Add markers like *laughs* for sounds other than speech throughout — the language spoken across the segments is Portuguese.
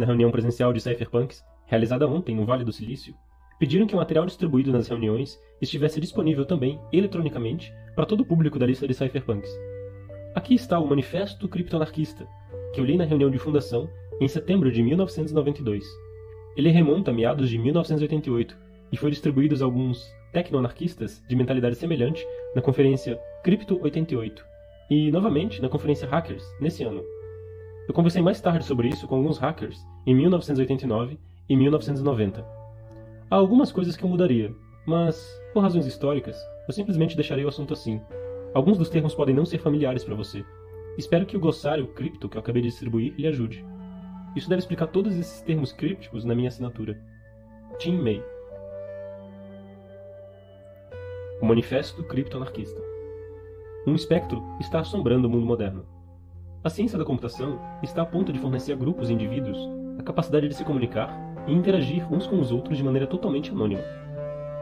na reunião presencial de Cypherpunks, realizada ontem no Vale do Silício, pediram que o material distribuído nas reuniões estivesse disponível também, eletronicamente, para todo o público da lista de Cypherpunks. Aqui está o Manifesto Criptoanarquista, que eu li na reunião de fundação em setembro de 1992. Ele remonta a meados de 1988 e foi distribuído a alguns tecnoanarquistas de mentalidade semelhante na conferência Crypto 88 e, novamente, na conferência Hackers, nesse ano. Eu conversei mais tarde sobre isso com alguns hackers em 1989 e 1990 Há algumas coisas que eu mudaria, mas, por razões históricas, eu simplesmente deixarei o assunto assim. Alguns dos termos podem não ser familiares para você. Espero que o glossário cripto que eu acabei de distribuir lhe ajude. Isso deve explicar todos esses termos crípticos na minha assinatura. Tim May. O Manifesto Criptoanarquista. Um espectro está assombrando o mundo moderno. A ciência da computação está a ponto de fornecer a grupos e indivíduos a capacidade de se comunicar e interagir uns com os outros de maneira totalmente anônima.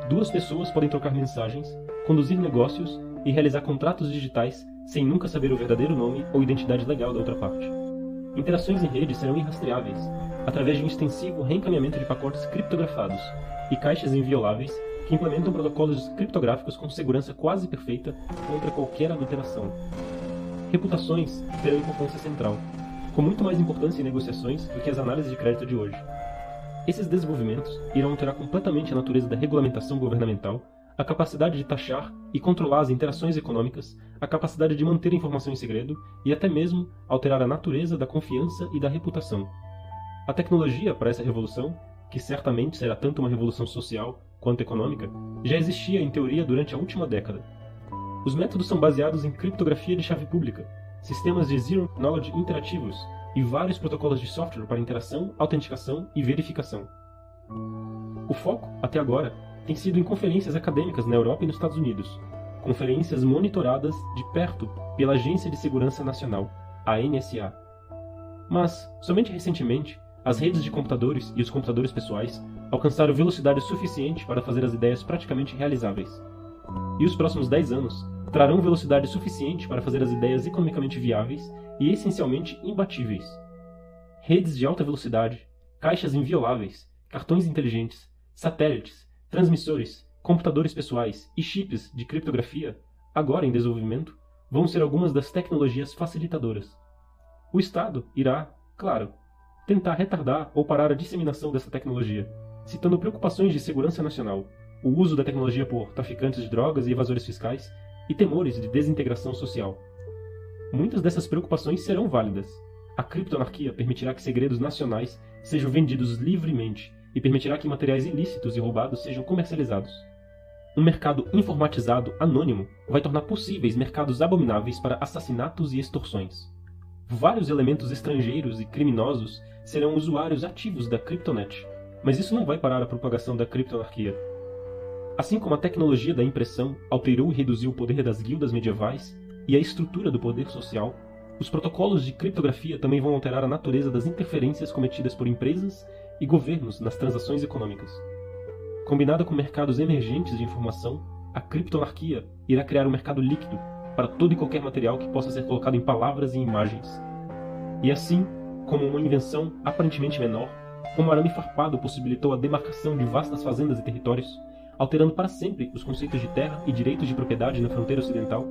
Duas pessoas podem trocar mensagens, conduzir negócios e realizar contratos digitais sem nunca saber o verdadeiro nome ou identidade legal da outra parte. Interações em rede serão irrastreáveis, através de um extensivo reencaminhamento de pacotes criptografados e caixas invioláveis que implementam protocolos criptográficos com segurança quase perfeita contra qualquer adulteração. Reputações terão importância central, com muito mais importância em negociações do que as análises de crédito de hoje. Esses desenvolvimentos irão alterar completamente a natureza da regulamentação governamental, a capacidade de taxar e controlar as interações econômicas, a capacidade de manter a informação em segredo e até mesmo alterar a natureza da confiança e da reputação. A tecnologia para essa revolução, que certamente será tanto uma revolução social quanto econômica, já existia em teoria durante a última década. Os métodos são baseados em criptografia de chave pública, sistemas de zero knowledge interativos e vários protocolos de software para interação, autenticação e verificação. O foco, até agora, tem sido em conferências acadêmicas na Europa e nos Estados Unidos, conferências monitoradas de perto pela Agência de Segurança Nacional, a NSA. Mas, somente recentemente, as redes de computadores e os computadores pessoais alcançaram velocidade suficiente para fazer as ideias praticamente realizáveis. E os próximos 10 anos trarão velocidade suficiente para fazer as ideias economicamente viáveis e essencialmente imbatíveis. Redes de alta velocidade, caixas invioláveis, cartões inteligentes, satélites, transmissores, computadores pessoais e chips de criptografia, agora em desenvolvimento, vão ser algumas das tecnologias facilitadoras. O Estado irá, claro, tentar retardar ou parar a disseminação dessa tecnologia, citando preocupações de segurança nacional, o uso da tecnologia por traficantes de drogas e evasores fiscais e temores de desintegração social. Muitas dessas preocupações serão válidas. A criptoanarquia permitirá que segredos nacionais sejam vendidos livremente e permitirá que materiais ilícitos e roubados sejam comercializados. Um mercado informatizado anônimo vai tornar possíveis mercados abomináveis para assassinatos e extorsões. Vários elementos estrangeiros e criminosos serão usuários ativos da Cryptonet, mas isso não vai parar a propagação da criptoanarquia. Assim como a tecnologia da impressão alterou e reduziu o poder das guildas medievais, e a estrutura do poder social, os protocolos de criptografia também vão alterar a natureza das interferências cometidas por empresas e governos nas transações econômicas. Combinada com mercados emergentes de informação, a criptoanarquia irá criar um mercado líquido para todo e qualquer material que possa ser colocado em palavras e imagens. E assim, como uma invenção aparentemente menor, como arame farpado possibilitou a demarcação de vastas fazendas e territórios, alterando para sempre os conceitos de terra e direitos de propriedade na fronteira ocidental,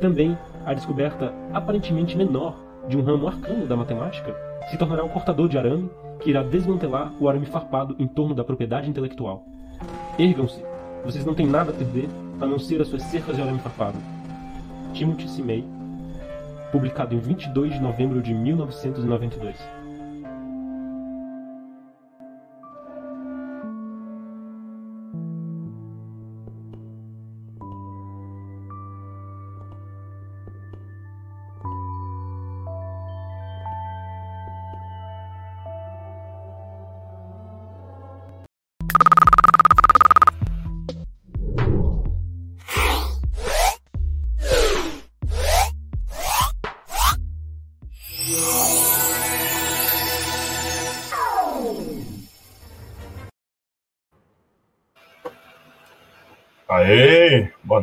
também a descoberta aparentemente menor de um ramo arcano da matemática se tornará um cortador de arame que irá desmantelar o arame farpado em torno da propriedade intelectual. Ergam-se, vocês não têm nada a perder a não ser as suas cercas de arame farpado. Timothy. May, publicado em 22 de novembro de 1992.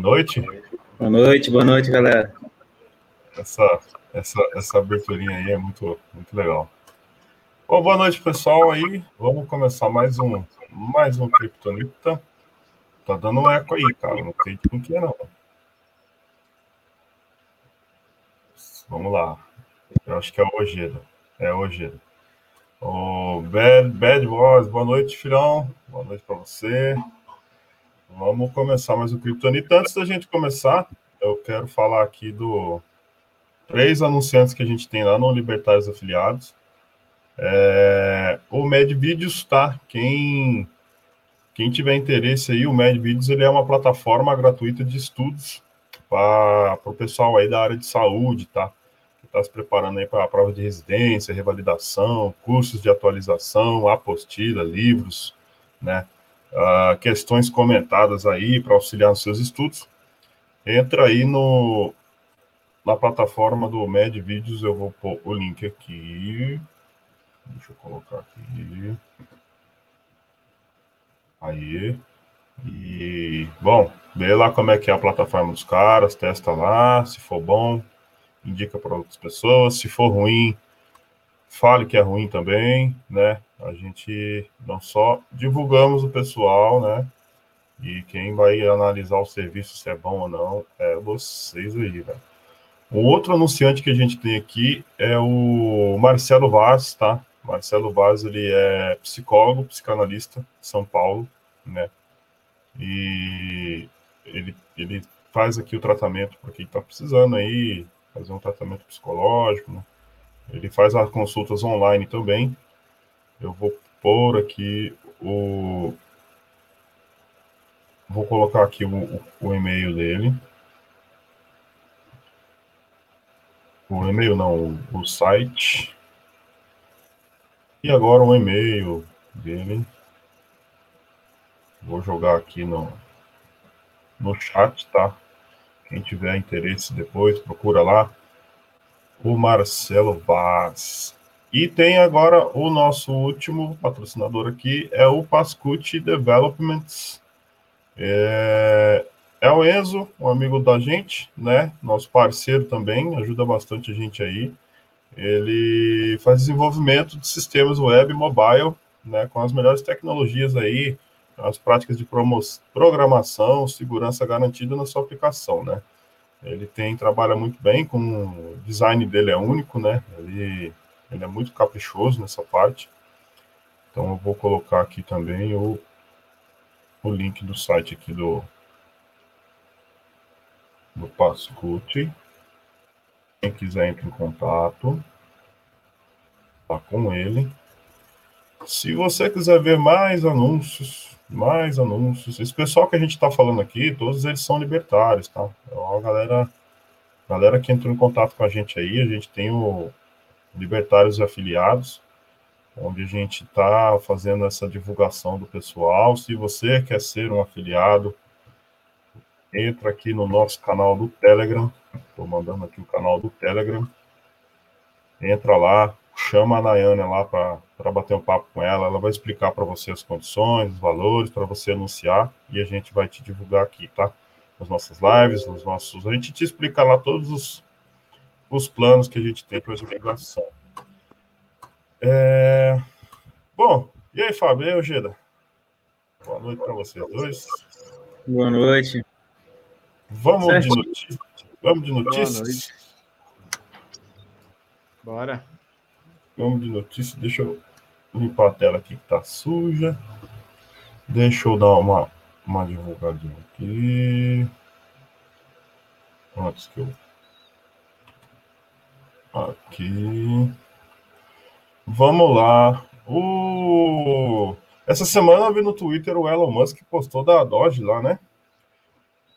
Noite. Boa noite, boa noite, galera. Essa, essa, essa aberturinha aí é muito, muito legal. Bom, boa noite, pessoal. Aí, vamos começar mais um, mais um Kryptonita. Tá dando um eco aí, cara. Não sei de quem que é, não. Vamos lá. Eu acho que é o Ojeda. É o Ojeda. O Bad, Bad Boys, boa noite, filhão. Boa noite para você. Vamos começar mais o Kryptonita. Antes da gente começar, eu quero falar aqui do três anunciantes que a gente tem lá no Libertários Afiliados. É, o MedVideos, tá? Quem, quem tiver interesse aí, o MedVideos ele é uma plataforma gratuita de estudos para o pessoal aí da área de saúde, tá? Que está se preparando aí para a prova de residência, revalidação, cursos de atualização, apostila, livros, né? Uh, questões comentadas aí para auxiliar nos seus estudos. Entra aí no, na plataforma do MedVideos, eu vou pôr o link aqui. Deixa eu colocar aqui. Aí. E, bom, vê lá como é que é a plataforma dos caras, testa lá, se for bom, indica para outras pessoas, se for ruim, fale que é ruim também, né? A gente não só divulgamos o pessoal, né? E quem vai analisar o serviço se é bom ou não é vocês aí, velho. Um outro anunciante que a gente tem aqui é o Marcelo Vaz, tá? Marcelo Vaz, ele é psicólogo, psicanalista de São Paulo, né? E ele, ele faz aqui o tratamento para quem está precisando aí, fazer um tratamento psicológico, né? Ele faz as consultas online também. Eu vou pôr aqui o. Vou colocar aqui o, o, e-mail dele. o e-mail não, o site. E agora o e-mail dele. Vou jogar aqui no, no chat, tá? Quem tiver interesse depois, procura lá. O Marcelo Vaz. E tem agora o nosso último patrocinador aqui, é o Pascucci Developments. É, é o Enzo, um amigo da gente, né? Nosso parceiro também, ajuda bastante a gente aí. Ele faz desenvolvimento de sistemas web mobile, né? Com as melhores tecnologias aí, as práticas de programação, segurança garantida na sua aplicação, né? Ele tem trabalha muito bem com o design dele é único, né? Ele, ele é muito caprichoso nessa parte. Então eu vou colocar aqui também o, o link do site aqui do, do Pascucci. Quem quiser entre em contato tá com ele. Se você quiser ver mais anúncios, mais anúncios, esse pessoal que a gente está falando aqui, todos eles são libertários, tá? É a galera, galera que entrou em contato com a gente aí, a gente tem o Libertários Afiliados, onde a gente está fazendo essa divulgação do pessoal. Se você quer ser um afiliado, entra aqui no nosso canal do Telegram. Estou mandando aqui o canal do Telegram. Entra lá, chama a Nayane lá para bater um papo com ela. Ela vai explicar para você as condições, os valores, para você anunciar e a gente vai te divulgar aqui, tá? Nas nossas lives, nos nossos. A gente te explica lá todos os, os planos que a gente tem para divulgação. É... Bom, e aí, Fábio? E aí, Eugênia? Boa noite para vocês dois. Boa noite. Vamos certo. de notícias. Vamos de notícias. Bora. Vamos de notícias. Deixa eu limpar a tela aqui que tá suja. Deixa eu dar uma, uma divulgadinha aqui. Antes que eu. Aqui. Vamos lá. O... Essa semana eu vi no Twitter o Elon Musk postou da Doge lá, né?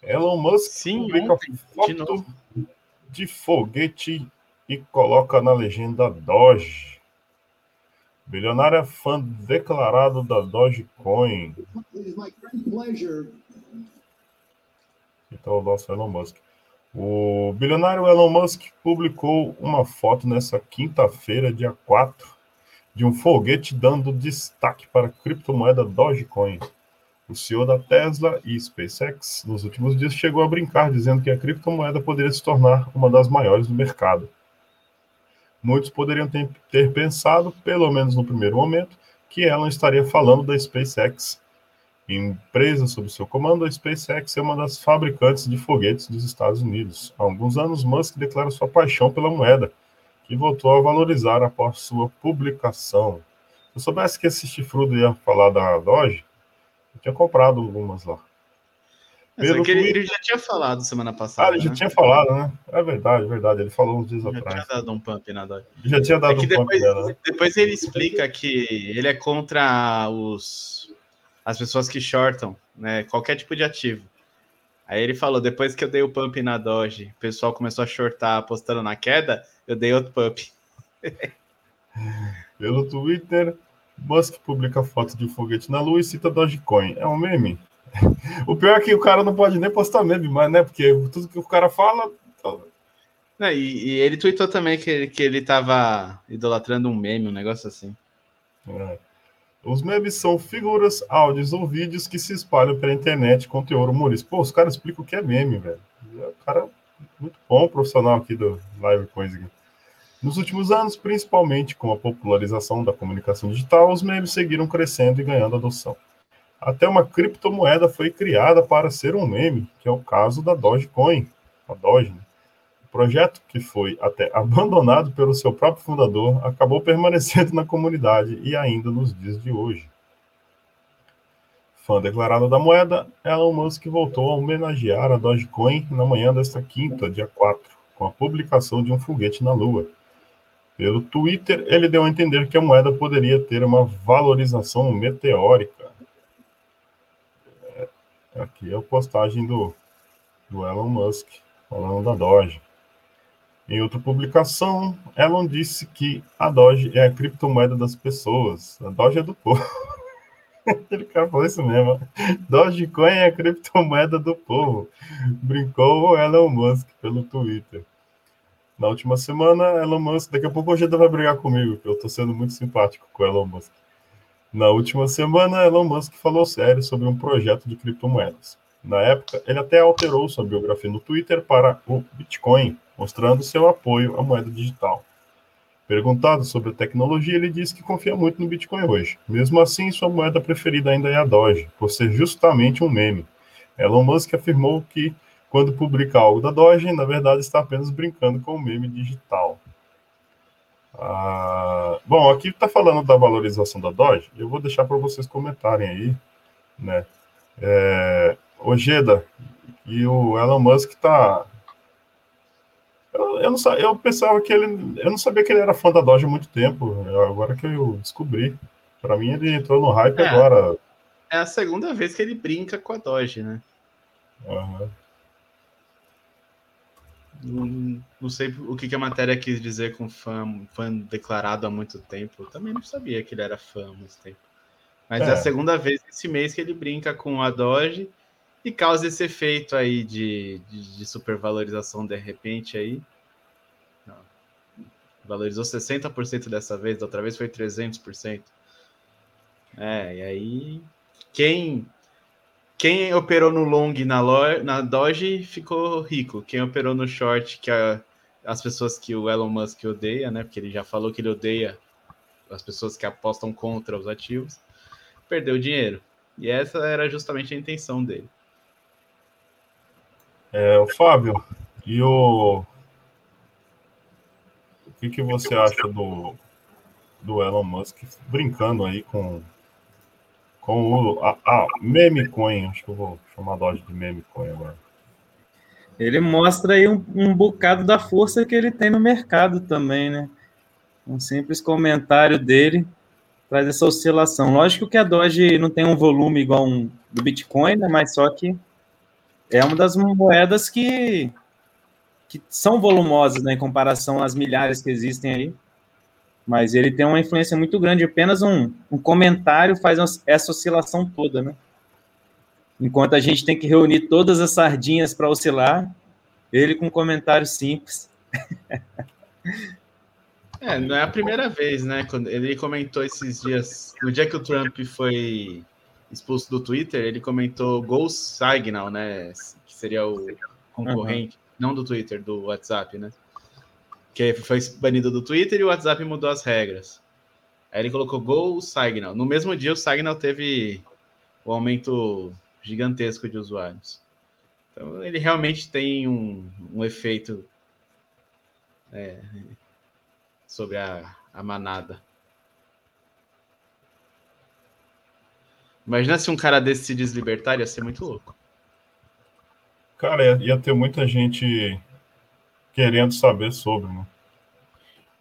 Elon Musk Sim, publica ontem, foto de, de, foguete e coloca na legenda Doge. Bilionário é fã declarado da Dogecoin. Então, o nosso Elon Musk. O bilionário Elon Musk publicou uma foto nessa quinta-feira, dia 4, de um foguete dando destaque para a criptomoeda Dogecoin. O CEO da Tesla e SpaceX, nos últimos dias, chegou a brincar, dizendo que a criptomoeda poderia se tornar uma das maiores do mercado. Muitos poderiam ter, ter pensado, pelo menos no primeiro momento, que Elon estaria falando da SpaceX. Empresa sob seu comando, a SpaceX é uma das fabricantes de foguetes dos Estados Unidos. Há alguns anos, Musk declara sua paixão pela moeda, que voltou a valorizar após sua publicação. Se eu soubesse que esse chifrudo ia falar da Doge, eu tinha comprado algumas lá. Pelo que ele, ele, já tinha falado semana passada. Ah, ele já né? tinha falado, né? É verdade, é verdade. Ele falou uns dias já atrás. Já tinha dado um pump na Doge. Já tinha dado é um depois, pump nela. Né? Depois ele explica que ele é contra os as pessoas que shortam, né? Qualquer tipo de ativo. Aí ele falou: depois que eu dei o pump na Doge, o pessoal começou a shortar apostando na queda, eu dei outro pump. *laughs* Pelo Twitter, Musk publica foto de foguete na lua e cita Dogecoin. É um meme? *laughs* O pior é que o cara não pode nem postar meme mais, né? Porque tudo que o cara fala. Não, e, e ele tweetou também que, ele- que ele tava idolatrando um meme, um negócio assim. É. Os memes são figuras, áudios ou vídeos que se espalham pela internet com teor humorístico. Pô, os caras explicam o que é meme, velho. O cara é muito bom profissional aqui do Live Coisa. Nos últimos anos, principalmente com a popularização da comunicação digital, os memes seguiram crescendo e ganhando adoção. Até uma criptomoeda foi criada para ser um meme, que é o caso da Dogecoin, a Doge. né? O projeto, que foi até *laughs* abandonado pelo seu próprio fundador, acabou permanecendo na comunidade e ainda nos dias de hoje. Fã declarado da moeda, Elon Musk voltou a homenagear a Dogecoin na manhã desta quinta, dia 4, com a publicação de um foguete na Lua. Pelo Twitter, ele deu a entender que a moeda poderia ter uma valorização meteórica. Aqui é a postagem do, do Elon Musk, falando da Doge. Em outra publicação, Elon disse que a Doge é a criptomoeda das pessoas. A Doge é do povo. *laughs* Ele cara falou isso mesmo. Dogecoin é a criptomoeda do povo. Brincou o Elon Musk pelo Twitter. Na última semana, Elon Musk. Daqui a pouco o Geda vai brigar comigo, que eu tô sendo muito simpático com o Elon Musk. Na última semana, Elon Musk falou sério sobre um projeto de criptomoedas. Na época, ele até alterou sua biografia no Twitter para o Bitcoin, mostrando seu apoio à moeda digital. Perguntado sobre a tecnologia, ele disse que confia muito no Bitcoin hoje. Mesmo assim, sua moeda preferida ainda é a Doge, por ser justamente um meme. Elon Musk afirmou que, quando publica algo da Doge, na verdade está apenas brincando com o meme digital. Ah, bom, aqui está falando da valorização da Doge, eu vou deixar para vocês comentarem aí, né? É, Ojeda e o Elon Musk tá eu, eu, não, eu pensava que ele. Eu não sabia que ele era fã da Doge há muito tempo. Agora que eu descobri. Pra mim, ele entrou no hype É. agora. É a segunda vez que ele brinca com a Doge, né? Aham. Não, não sei o que, que a matéria quis dizer com fã, fã declarado há muito tempo. Eu também não sabia que ele era fã há muito tempo. Mas é, É. a segunda vez esse mês que ele brinca com a Doge e causa esse efeito aí de, de, de supervalorização de repente aí. Valorizou 60% dessa vez, da outra vez foi 300%. É, e aí quem quem operou no long na, lo, na Doge ficou rico. Quem operou no short, que é as pessoas que o Elon Musk odeia, né? Porque ele já falou que ele odeia as pessoas que apostam contra os ativos, perdeu dinheiro. E essa era justamente a intenção dele. É, o Fábio, e o. O que, que você acha do, do Elon Musk brincando aí com, com o a, a meme coin? Acho que eu vou chamar a Doge de meme coin agora. Ele mostra aí um, um bocado da força que ele tem no mercado também, né? Um simples comentário dele traz essa oscilação. Lógico que a Doge não tem um volume igual um do Bitcoin, né? Mas só que é uma das moedas que, que são volumosas né, em comparação às milhares que existem aí. Mas ele tem uma influência muito grande. Apenas um, um comentário faz essa oscilação toda, né? Enquanto a gente tem que reunir todas as sardinhas para oscilar, ele com um comentário simples. *laughs* É, não é a primeira vez, né? Quando ele comentou esses dias, no dia que o Trump foi expulso do Twitter, ele comentou Ghost Signal, né? Que seria o concorrente, uhum. não do Twitter, do WhatsApp, né? Que foi banido do Twitter e o WhatsApp mudou as regras. Aí ele colocou Go Signal. No mesmo dia, o Signal teve um aumento gigantesco de usuários. Então, ele realmente tem um, um efeito é, sobre a, a manada. Imagina se um cara desse se deslibertar, ia ser muito louco. Cara, ia ter muita gente querendo saber sobre, né?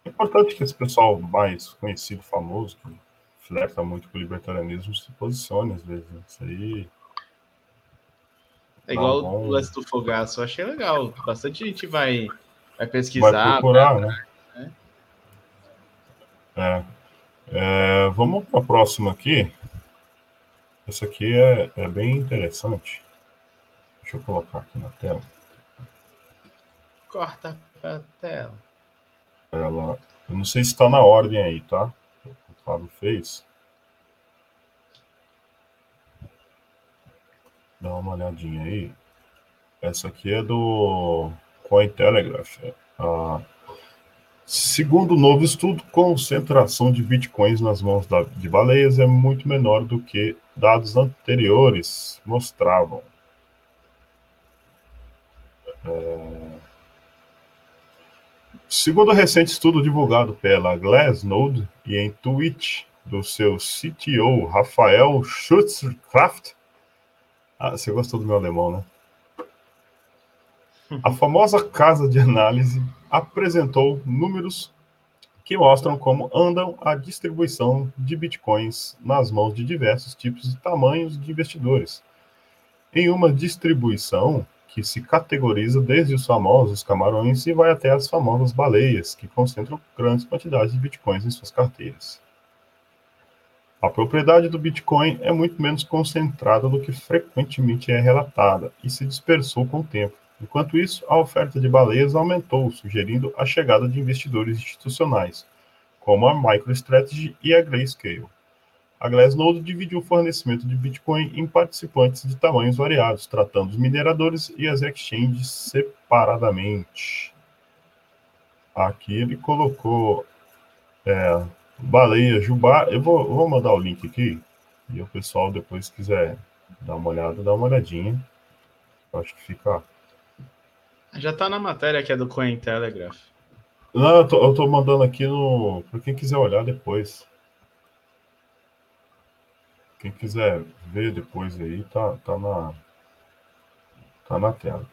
É importante que esse pessoal mais conhecido, famoso, que flerta muito com o libertarianismo, se posicione às vezes. Né? Isso aí. É igual bom... o lance do fogaço, eu achei legal. Bastante gente vai, vai pesquisar. Vai procurar, né? né? É. é. Vamos para a próxima aqui. Essa aqui é, é bem interessante. Deixa eu colocar aqui na tela. Corta a tela. Ela, eu não sei se está na ordem aí, tá? O Fábio fez. Dá uma olhadinha aí. Essa aqui é do Cointelegraph. Ah, segundo novo estudo, concentração de bitcoins nas mãos de baleias é muito menor do que dados anteriores mostravam. É... Segundo o recente estudo divulgado pela Glassnode e em tweet do seu CTO, Rafael Schutzkraft, ah, você gostou do meu alemão, né? A famosa casa de análise apresentou números que mostram como andam a distribuição de bitcoins nas mãos de diversos tipos e tamanhos de investidores. Em uma distribuição que se categoriza desde os famosos camarões e vai até as famosas baleias, que concentram grandes quantidades de bitcoins em suas carteiras. A propriedade do Bitcoin é muito menos concentrada do que frequentemente é relatada e se dispersou com o tempo. Enquanto isso, a oferta de baleias aumentou, sugerindo a chegada de investidores institucionais, como a MicroStrategy e a Grayscale. A Glassnode divide o fornecimento de Bitcoin em participantes de tamanhos variados, tratando os mineradores e as exchanges separadamente. Aqui ele colocou é, baleia Jubá. Eu vou, vou mandar o link aqui e o pessoal depois quiser dar uma olhada, dá uma olhadinha. Acho que fica já tá na matéria que é do Cointelegraph. Não, eu tô, eu tô mandando aqui no. Pra quem quiser olhar depois. Quem quiser ver depois aí, tá, tá na. Tá na tela.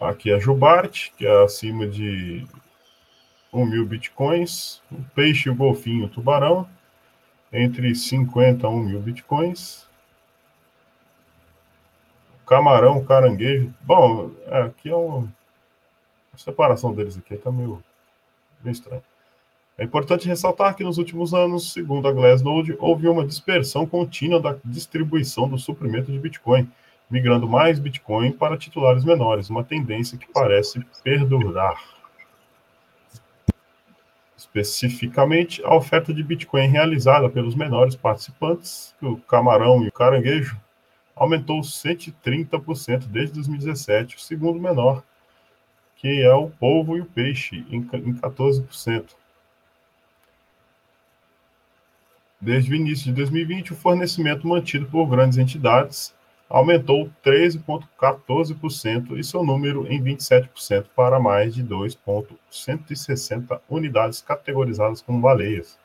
Aqui é Jubarte, que é acima de 1 mil bitcoins. O peixe, o golfinho, o tubarão, entre 50 a 1 mil bitcoins camarão, caranguejo. Bom, é, aqui é uma a separação deles aqui tá meio, meio estranho. É importante ressaltar que nos últimos anos, segundo a Glassnode, houve uma dispersão contínua da distribuição do suprimento de Bitcoin, migrando mais Bitcoin para titulares menores, uma tendência que parece perdurar. Especificamente, a oferta de Bitcoin realizada pelos menores participantes, o camarão e o caranguejo, aumentou 130% desde 2017, o segundo menor, que é o polvo e o peixe, em 14%. Desde o início de 2020, o fornecimento mantido por grandes entidades aumentou 13,14% e seu número em 27% para mais de 2,160 unidades categorizadas como baleias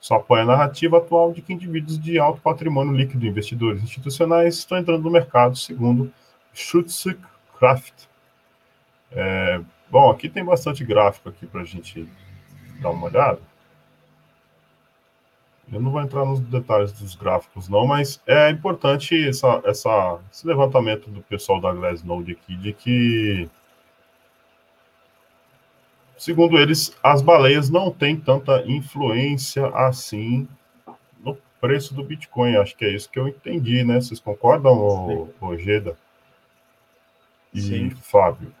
só apoia a narrativa atual de que indivíduos de alto patrimônio líquido, investidores institucionais, estão entrando no mercado, segundo Schutzkraft. É, bom, aqui tem bastante gráfico aqui para a gente dar uma olhada. Eu não vou entrar nos detalhes dos gráficos, não, mas é importante essa, essa, esse levantamento do pessoal da Glassnode aqui, de que Segundo eles, as baleias não têm tanta influência assim no preço do Bitcoin. Acho que é isso que eu entendi, né? Vocês concordam, Ojeda e Sim. Fábio?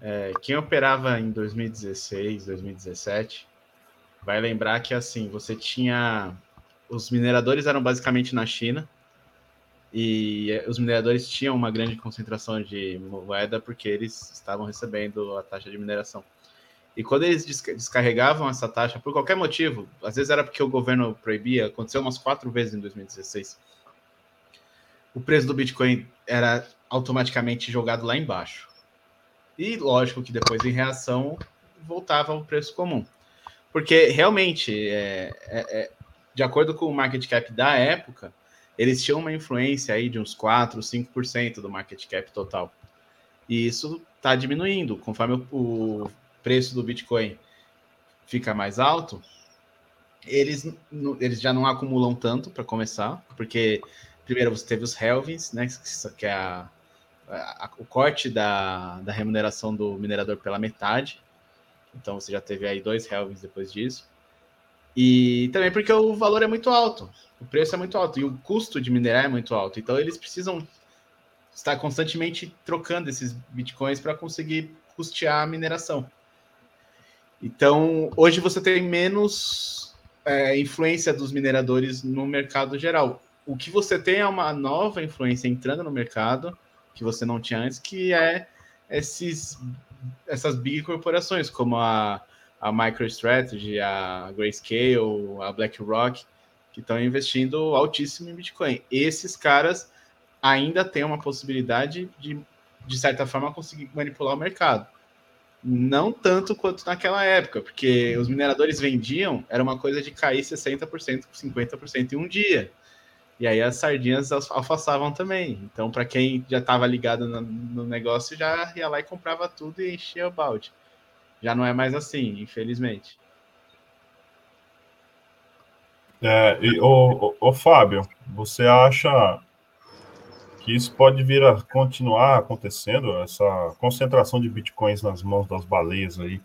É, quem operava em 2016, 2017, vai lembrar que assim você tinha os mineradores eram basicamente na China e os mineradores tinham uma grande concentração de moeda porque eles estavam recebendo a taxa de mineração. E quando eles descarregavam essa taxa, por qualquer motivo, às vezes era porque o governo proibia, aconteceu umas quatro vezes em 2016, o preço do Bitcoin era automaticamente jogado lá embaixo. E lógico que depois, em reação, voltava ao preço comum. Porque realmente, é, é, é, de acordo com o market cap da época, eles tinham uma influência aí de uns 4, 5% do market cap total. E isso está diminuindo conforme o, preço do Bitcoin fica mais alto. Eles, eles já não acumulam tanto para começar, porque primeiro você teve os Helvins, né, que é a, a, o corte da, da remuneração do minerador pela metade. Então você já teve aí dois Helvins depois disso. E também porque o valor é muito alto, o preço é muito alto e o custo de minerar é muito alto. Então eles precisam estar constantemente trocando esses bitcoins para conseguir custear a mineração. Então hoje você tem menos é, influência dos mineradores no mercado geral. O que você tem é uma nova influência entrando no mercado que você não tinha antes, que é esses, essas big corporações como a a MicroStrategy, a Grayscale, a BlackRock, que estão investindo altíssimo em Bitcoin. Esses caras ainda têm uma possibilidade de, de certa forma, conseguir manipular o mercado. Não tanto quanto naquela época, porque os mineradores vendiam, era uma coisa de cair 60%, 50% em um dia. E aí as sardinhas alfaçavam também. Então, para quem já estava ligado no, no negócio, já ia lá e comprava tudo e enchia o balde. Já não é mais assim, infelizmente. É, e, Fábio, você acha que isso pode vir a continuar acontecendo, essa concentração de bitcoins nas mãos das baleias aí,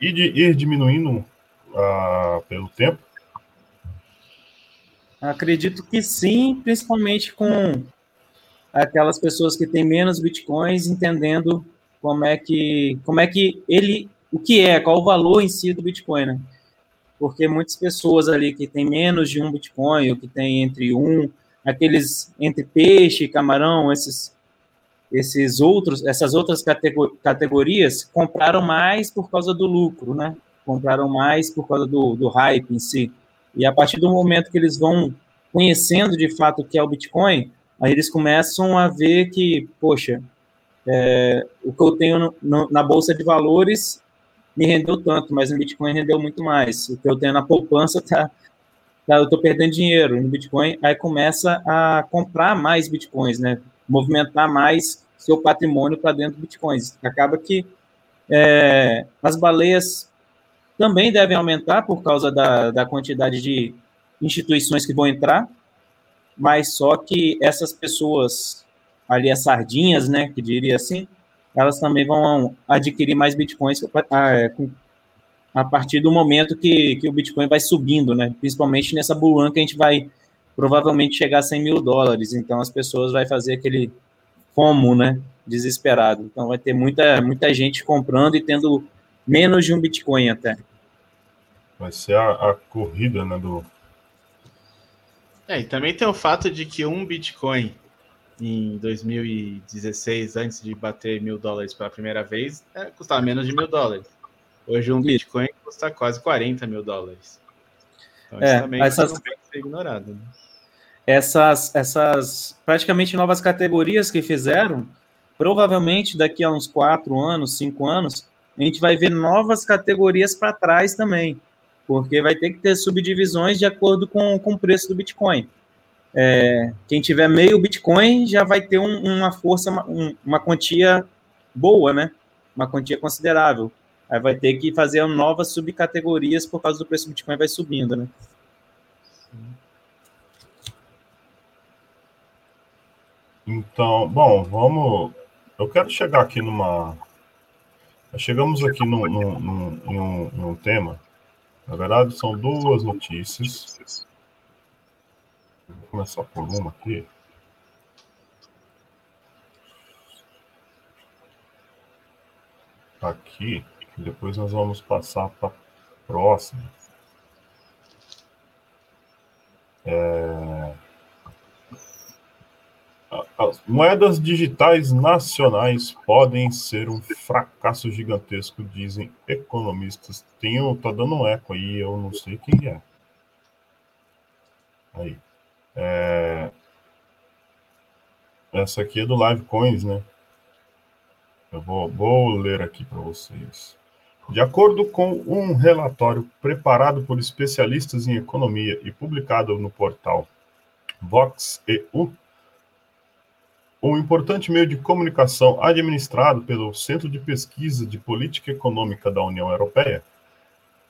e de ir diminuindo uh, pelo tempo? Acredito que sim, principalmente com aquelas pessoas que têm menos bitcoins entendendo como é que como é que ele o que é, qual o valor em si do Bitcoin, né? Porque muitas pessoas ali que têm menos de um Bitcoin, ou que tem entre um, aqueles entre peixe camarão, esses esses outros, essas outras categorias compraram mais por causa do lucro, né? Compraram mais por causa do, do hype em si. E a partir do momento que eles vão conhecendo de fato o que é o Bitcoin, aí eles começam a ver que, poxa, é, o que eu tenho no, no, na bolsa de valores me rendeu tanto, mas no Bitcoin rendeu muito mais. O que eu tenho na poupança tá, tá eu estou perdendo dinheiro no Bitcoin, aí começa a comprar mais Bitcoins, né? Movimentar mais seu patrimônio para dentro do Bitcoins. Acaba que é, as baleias também devem aumentar por causa da, da quantidade de instituições que vão entrar, mas só que essas pessoas ali as sardinhas, né, que diria assim, elas também vão adquirir mais bitcoins a, a partir do momento que, que o Bitcoin vai subindo, né, principalmente nessa bulan que a gente vai provavelmente chegar a 100 mil dólares, então as pessoas vai fazer aquele fomo, né, desesperado, então vai ter muita, muita gente comprando e tendo menos de um Bitcoin até. Vai ser a, a corrida, né, do... É, e também tem o fato de que um Bitcoin em 2016, antes de bater mil dólares pela primeira vez, é, custava menos de mil dólares. Hoje um Bitcoin custa quase 40 mil dólares. Então é, isso também essas, não pode ser ignorado. Né? Essas, essas praticamente novas categorias que fizeram, provavelmente daqui a uns quatro anos, cinco anos, a gente vai ver novas categorias para trás também, porque vai ter que ter subdivisões de acordo com, com o preço do Bitcoin. É, quem tiver meio Bitcoin já vai ter um, uma força, um, uma quantia boa, né? Uma quantia considerável. Aí vai ter que fazer novas subcategorias por causa do preço do Bitcoin vai subindo, né? Então, bom, vamos. Eu quero chegar aqui numa. Chegamos aqui num, num, num, num tema. Na verdade, são duas notícias Vou começar por uma aqui. Aqui, depois nós vamos passar para a próxima. É... As moedas digitais nacionais podem ser um fracasso gigantesco, dizem economistas. Tem, tá dando um eco aí, eu não sei quem é. Aí. É... Essa aqui é do Live Coins, né? Eu vou, vou ler aqui para vocês. De acordo com um relatório preparado por especialistas em economia e publicado no portal Vox EU, um importante meio de comunicação administrado pelo Centro de Pesquisa de Política Econômica da União Europeia,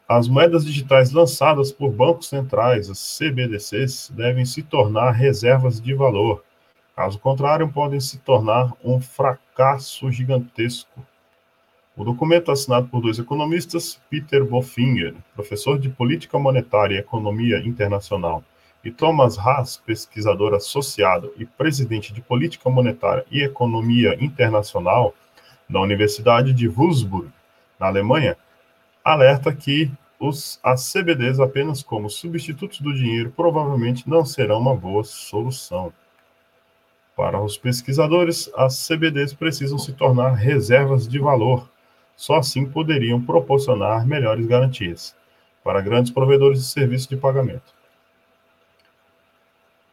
as moedas digitais lançadas por bancos centrais, as CBDCs, devem se tornar reservas de valor. Caso contrário, podem se tornar um fracasso gigantesco. O documento assinado por dois economistas, Peter Bofinger, professor de Política Monetária e Economia Internacional e Thomas Haas, pesquisador associado e presidente de Política Monetária e Economia Internacional da Universidade de Würzburg, na Alemanha, alerta que os, as CBDs apenas como substitutos do dinheiro provavelmente não serão uma boa solução. Para os pesquisadores, as CBDs precisam se tornar reservas de valor. Só assim poderiam proporcionar melhores garantias para grandes provedores de serviços de pagamento.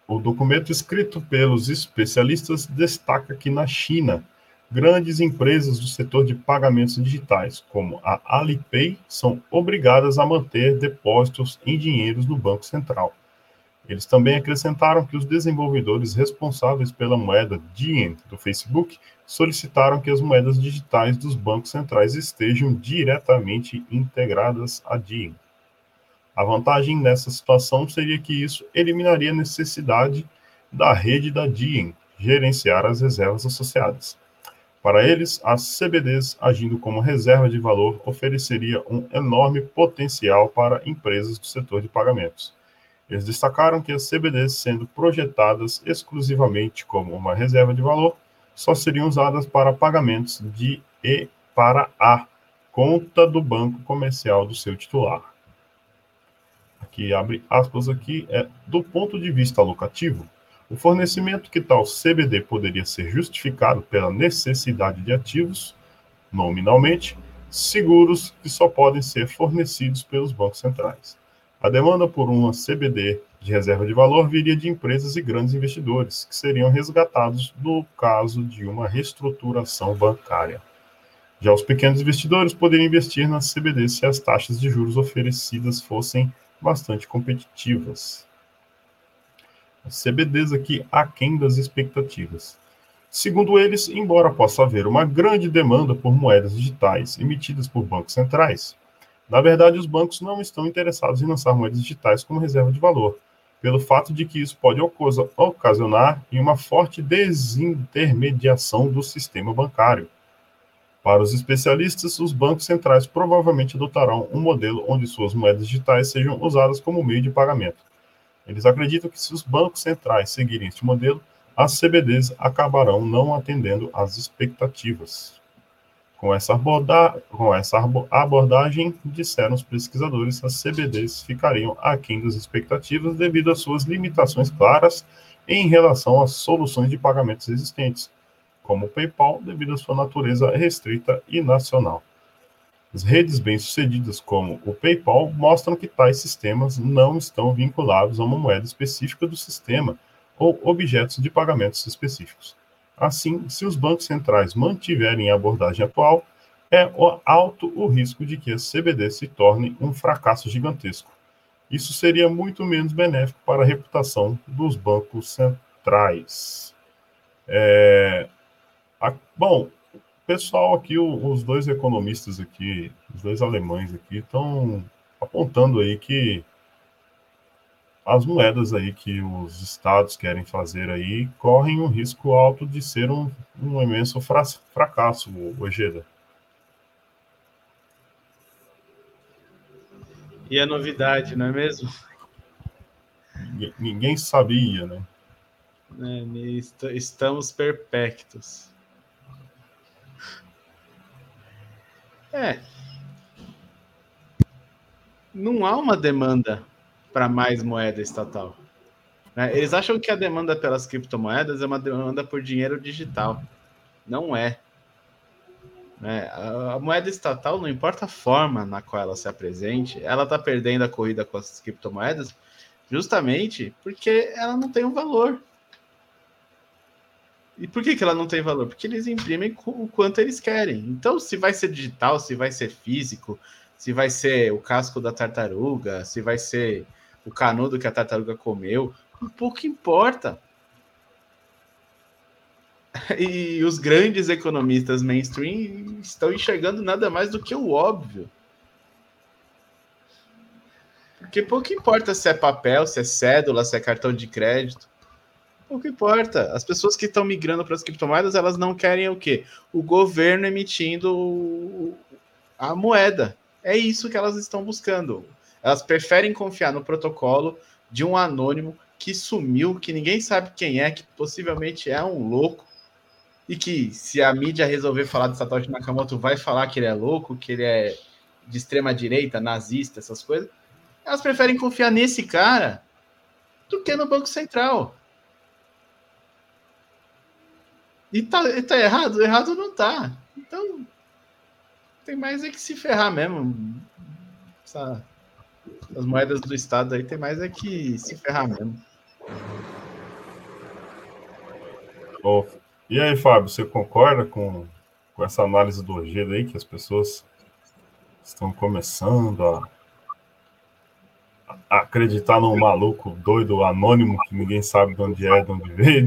O documento escrito pelos especialistas destaca que na China, grandes empresas do setor de pagamentos digitais, como a Alipay, são obrigadas a manter depósitos em dinheiros no Banco Central. Eles também acrescentaram que os desenvolvedores responsáveis pela moeda Diem do Facebook solicitaram que as moedas digitais dos bancos centrais estejam diretamente integradas a Diem. A vantagem nessa situação seria que isso eliminaria a necessidade da rede da DIEM gerenciar as reservas associadas. Para eles, as CBDs, agindo como reserva de valor, ofereceria um enorme potencial para empresas do setor de pagamentos. Eles destacaram que as CBDs, sendo projetadas exclusivamente como uma reserva de valor, só seriam usadas para pagamentos de E para A, conta do banco comercial do seu titular que abre aspas aqui, é do ponto de vista alocativo, o fornecimento que tal CBD poderia ser justificado pela necessidade de ativos, nominalmente, seguros que só podem ser fornecidos pelos bancos centrais. A demanda por uma CBD de reserva de valor viria de empresas e grandes investidores, que seriam resgatados no caso de uma reestruturação bancária. Já os pequenos investidores poderiam investir na CBD se as taxas de juros oferecidas fossem bastante competitivas. As CBDs aqui aquém das expectativas. Segundo eles, embora possa haver uma grande demanda por moedas digitais emitidas por bancos centrais, na verdade os bancos não estão interessados em lançar moedas digitais como reserva de valor, pelo fato de que isso pode ocasionar uma forte desintermediação do sistema bancário, para os especialistas, os bancos centrais provavelmente adotarão um modelo onde suas moedas digitais sejam usadas como meio de pagamento. Eles acreditam que se os bancos centrais seguirem este modelo, as CBDs acabarão não atendendo às expectativas. Com essa, aborda com essa abordagem, disseram os pesquisadores, as CBDs ficariam aquém das expectativas devido às suas limitações claras em relação às soluções de pagamentos existentes, como o PayPal, devido à sua natureza restrita e nacional. As redes bem-sucedidas, como o PayPal, mostram que tais sistemas não estão vinculados a uma moeda específica do sistema ou objetos de pagamentos específicos. Assim, se os bancos centrais mantiverem a abordagem atual, é alto o risco de que a CBD se torne um fracasso gigantesco. Isso seria muito menos benéfico para a reputação dos bancos centrais. É, bom, o pessoal aqui, os dois economistas aqui, os dois alemães aqui, estão apontando aí que as moedas aí que os estados querem fazer aí correm um risco alto de ser um, um imenso fra fracasso, Ojeda. E é novidade, não é mesmo? Ninguém sabia, né? É, estamos perpectos. É. Não há uma demanda para mais moeda estatal. Né? Eles acham que a demanda pelas criptomoedas é uma demanda por dinheiro digital. Não é. Né? A, moeda estatal, não importa a forma na qual ela se apresente, ela está perdendo a corrida com as criptomoedas justamente porque ela não tem um valor. E por que, que ela não tem valor? Porque eles imprimem o quanto eles querem. Então, se vai ser digital, se vai ser físico, se vai ser o casco da tartaruga, se vai ser o canudo que a tartaruga comeu, pouco importa. *laughs* E os grandes economistas mainstream estão enxergando nada mais do que o óbvio. Porque pouco importa se é papel, se é cédula, se é cartão de crédito. Pouco importa. As pessoas que estão migrando para as criptomoedas, elas não querem o quê? O governo emitindo a moeda. É isso que elas estão buscando. Elas preferem confiar no protocolo de um anônimo que sumiu, que ninguém sabe quem é, que possivelmente é um louco, e que se a mídia resolver falar de Satoshi Nakamoto, vai falar que ele é louco, que ele é de extrema direita, nazista, essas coisas. Elas preferem confiar nesse cara do que no Banco Central. E tá, e tá errado? Errado não tá. Então, tem mais é que se ferrar mesmo. Essa, as moedas do Estado aí tem mais é que se ferrar mesmo. Oh, e aí, Fábio, você concorda com, com essa análise do Ojeda aí, que as pessoas estão começando a acreditar num maluco doido, anônimo, que ninguém sabe de onde é, de onde veio.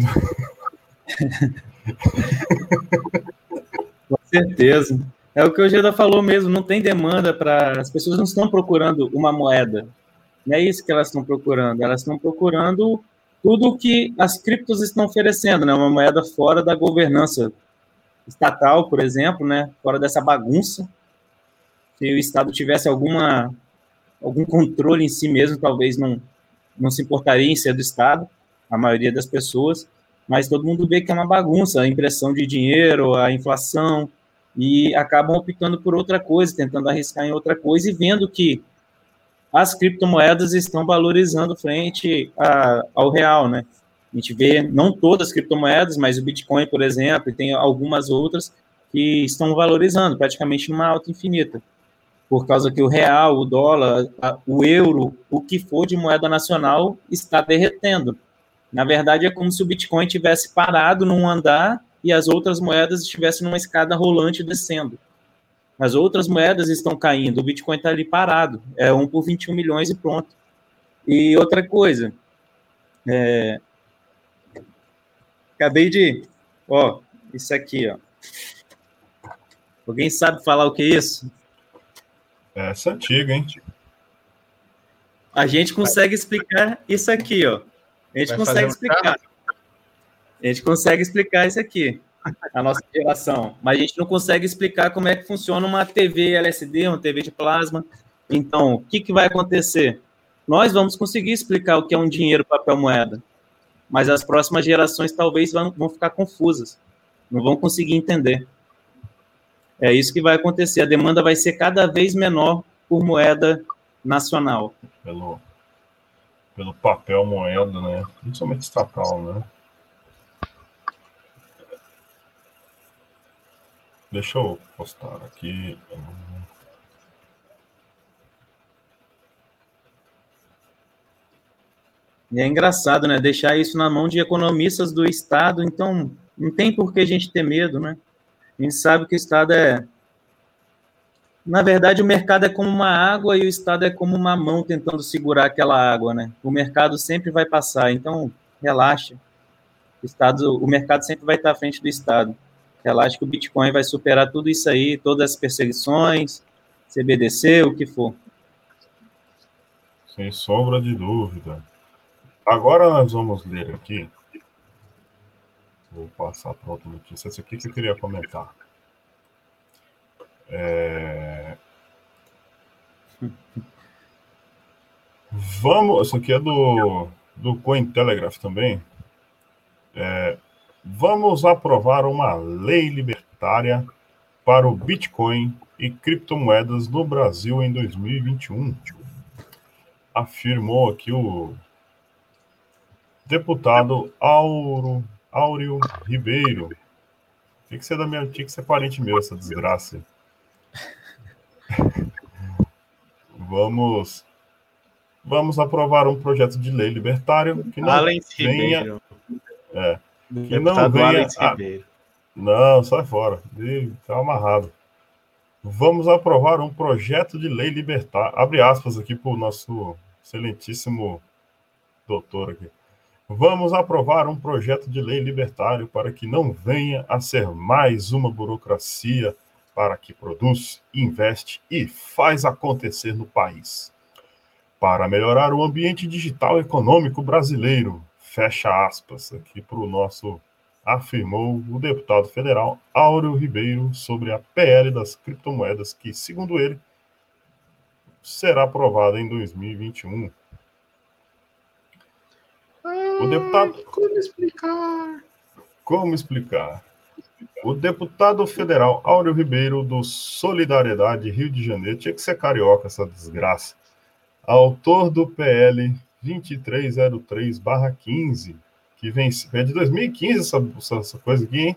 *laughs* *laughs* Com certeza. É o que o Geda falou mesmo, não tem demanda para. As pessoas não estão procurando uma moeda. Não é isso que elas estão procurando. Elas estão procurando tudo o que as criptos estão oferecendo, né? Uma moeda fora da governança estatal, por exemplo, né? Fora dessa bagunça. Se o Estado tivesse alguma algum controle em si mesmo, talvez não, não se importaria em ser do Estado, a maioria das pessoas, mas todo mundo vê que é uma bagunça, a impressão de dinheiro, a inflação, e acabam optando por outra coisa, tentando arriscar em outra coisa e vendo que as criptomoedas estão valorizando frente a, ao real, né? A gente vê não todas as criptomoedas, mas o Bitcoin, por exemplo, e tem algumas outras que estão valorizando praticamente numa alta infinita por causa que o real, o dólar, o euro, o que for de moeda nacional está derretendo. Na verdade, é como se o Bitcoin tivesse parado num andar e as outras moedas estivessem numa escada rolante descendo. As outras moedas estão caindo, o Bitcoin está ali parado, é um por 21 milhões e pronto. E outra coisa, é... acabei de, ó, isso aqui, ó. Alguém sabe falar o que é isso? Essa é antiga, hein? A gente consegue explicar isso aqui, ó. A gente Vai consegue explicar. A gente consegue explicar isso aqui, a nossa geração. Mas a gente não consegue explicar como é que funciona uma TV LSD, uma TV de plasma. Então, o que, que vai acontecer? Nós vamos conseguir explicar o que é um dinheiro, papel, moeda. Mas as próximas gerações talvez vão, vão ficar confusas. Não vão conseguir entender. É isso que vai acontecer. A demanda vai ser cada vez menor por moeda nacional. Pelo, pelo papel moeda, né? Principalmente estatal, né? Deixa eu postar aqui. E é engraçado, né? Deixar isso na mão de economistas do Estado, então não tem por que a gente ter medo, né? A gente sabe que o Estado é. Na verdade, o mercado é como uma água e o Estado é como uma mão tentando segurar aquela água, né? O mercado sempre vai passar, então relaxa. O, Estado, o mercado sempre vai estar à frente do Estado. Relaxa que o Bitcoin vai superar tudo isso aí, todas as perseguições, CBDC, o que for. Sem sombra de dúvida. Agora nós vamos ler aqui Vou passar para outra notícia. Essa aqui que eu queria comentar. É... Vamos, isso aqui é do, do Cointelegraph também. É, vamos aprovar uma lei libertária para o Bitcoin e criptomoedas no Brasil em 2021. Afirmou aqui o deputado Auro, Áureo Ribeiro. Tinha que ser da minha, tinha que ser parente meu, essa desgraça. Vamos vamos aprovar um projeto de lei libertário que não Alex venha, é, que não venha a-. Não, sai fora. Ih, Tá amarrado. Vamos aprovar um projeto de lei libertar. Abre aspas aqui para o nosso excelentíssimo doutor aqui. Vamos aprovar um projeto de lei libertário para que não venha a ser mais uma burocracia para que produz, investe e faz acontecer no país. Para melhorar o ambiente digital econômico brasileiro, fecha aspas aqui para o nosso afirmou o deputado federal Áureo Ribeiro sobre a PL das criptomoedas, que, segundo ele, será aprovada em 2021. O deputado. Como explicar? Como explicar? O deputado federal Áureo Ribeiro, do Solidariedade Rio de Janeiro, tinha que ser carioca essa desgraça, autor do PL 2303-15, que vem é de 2015 essa, essa, coisa aqui, hein?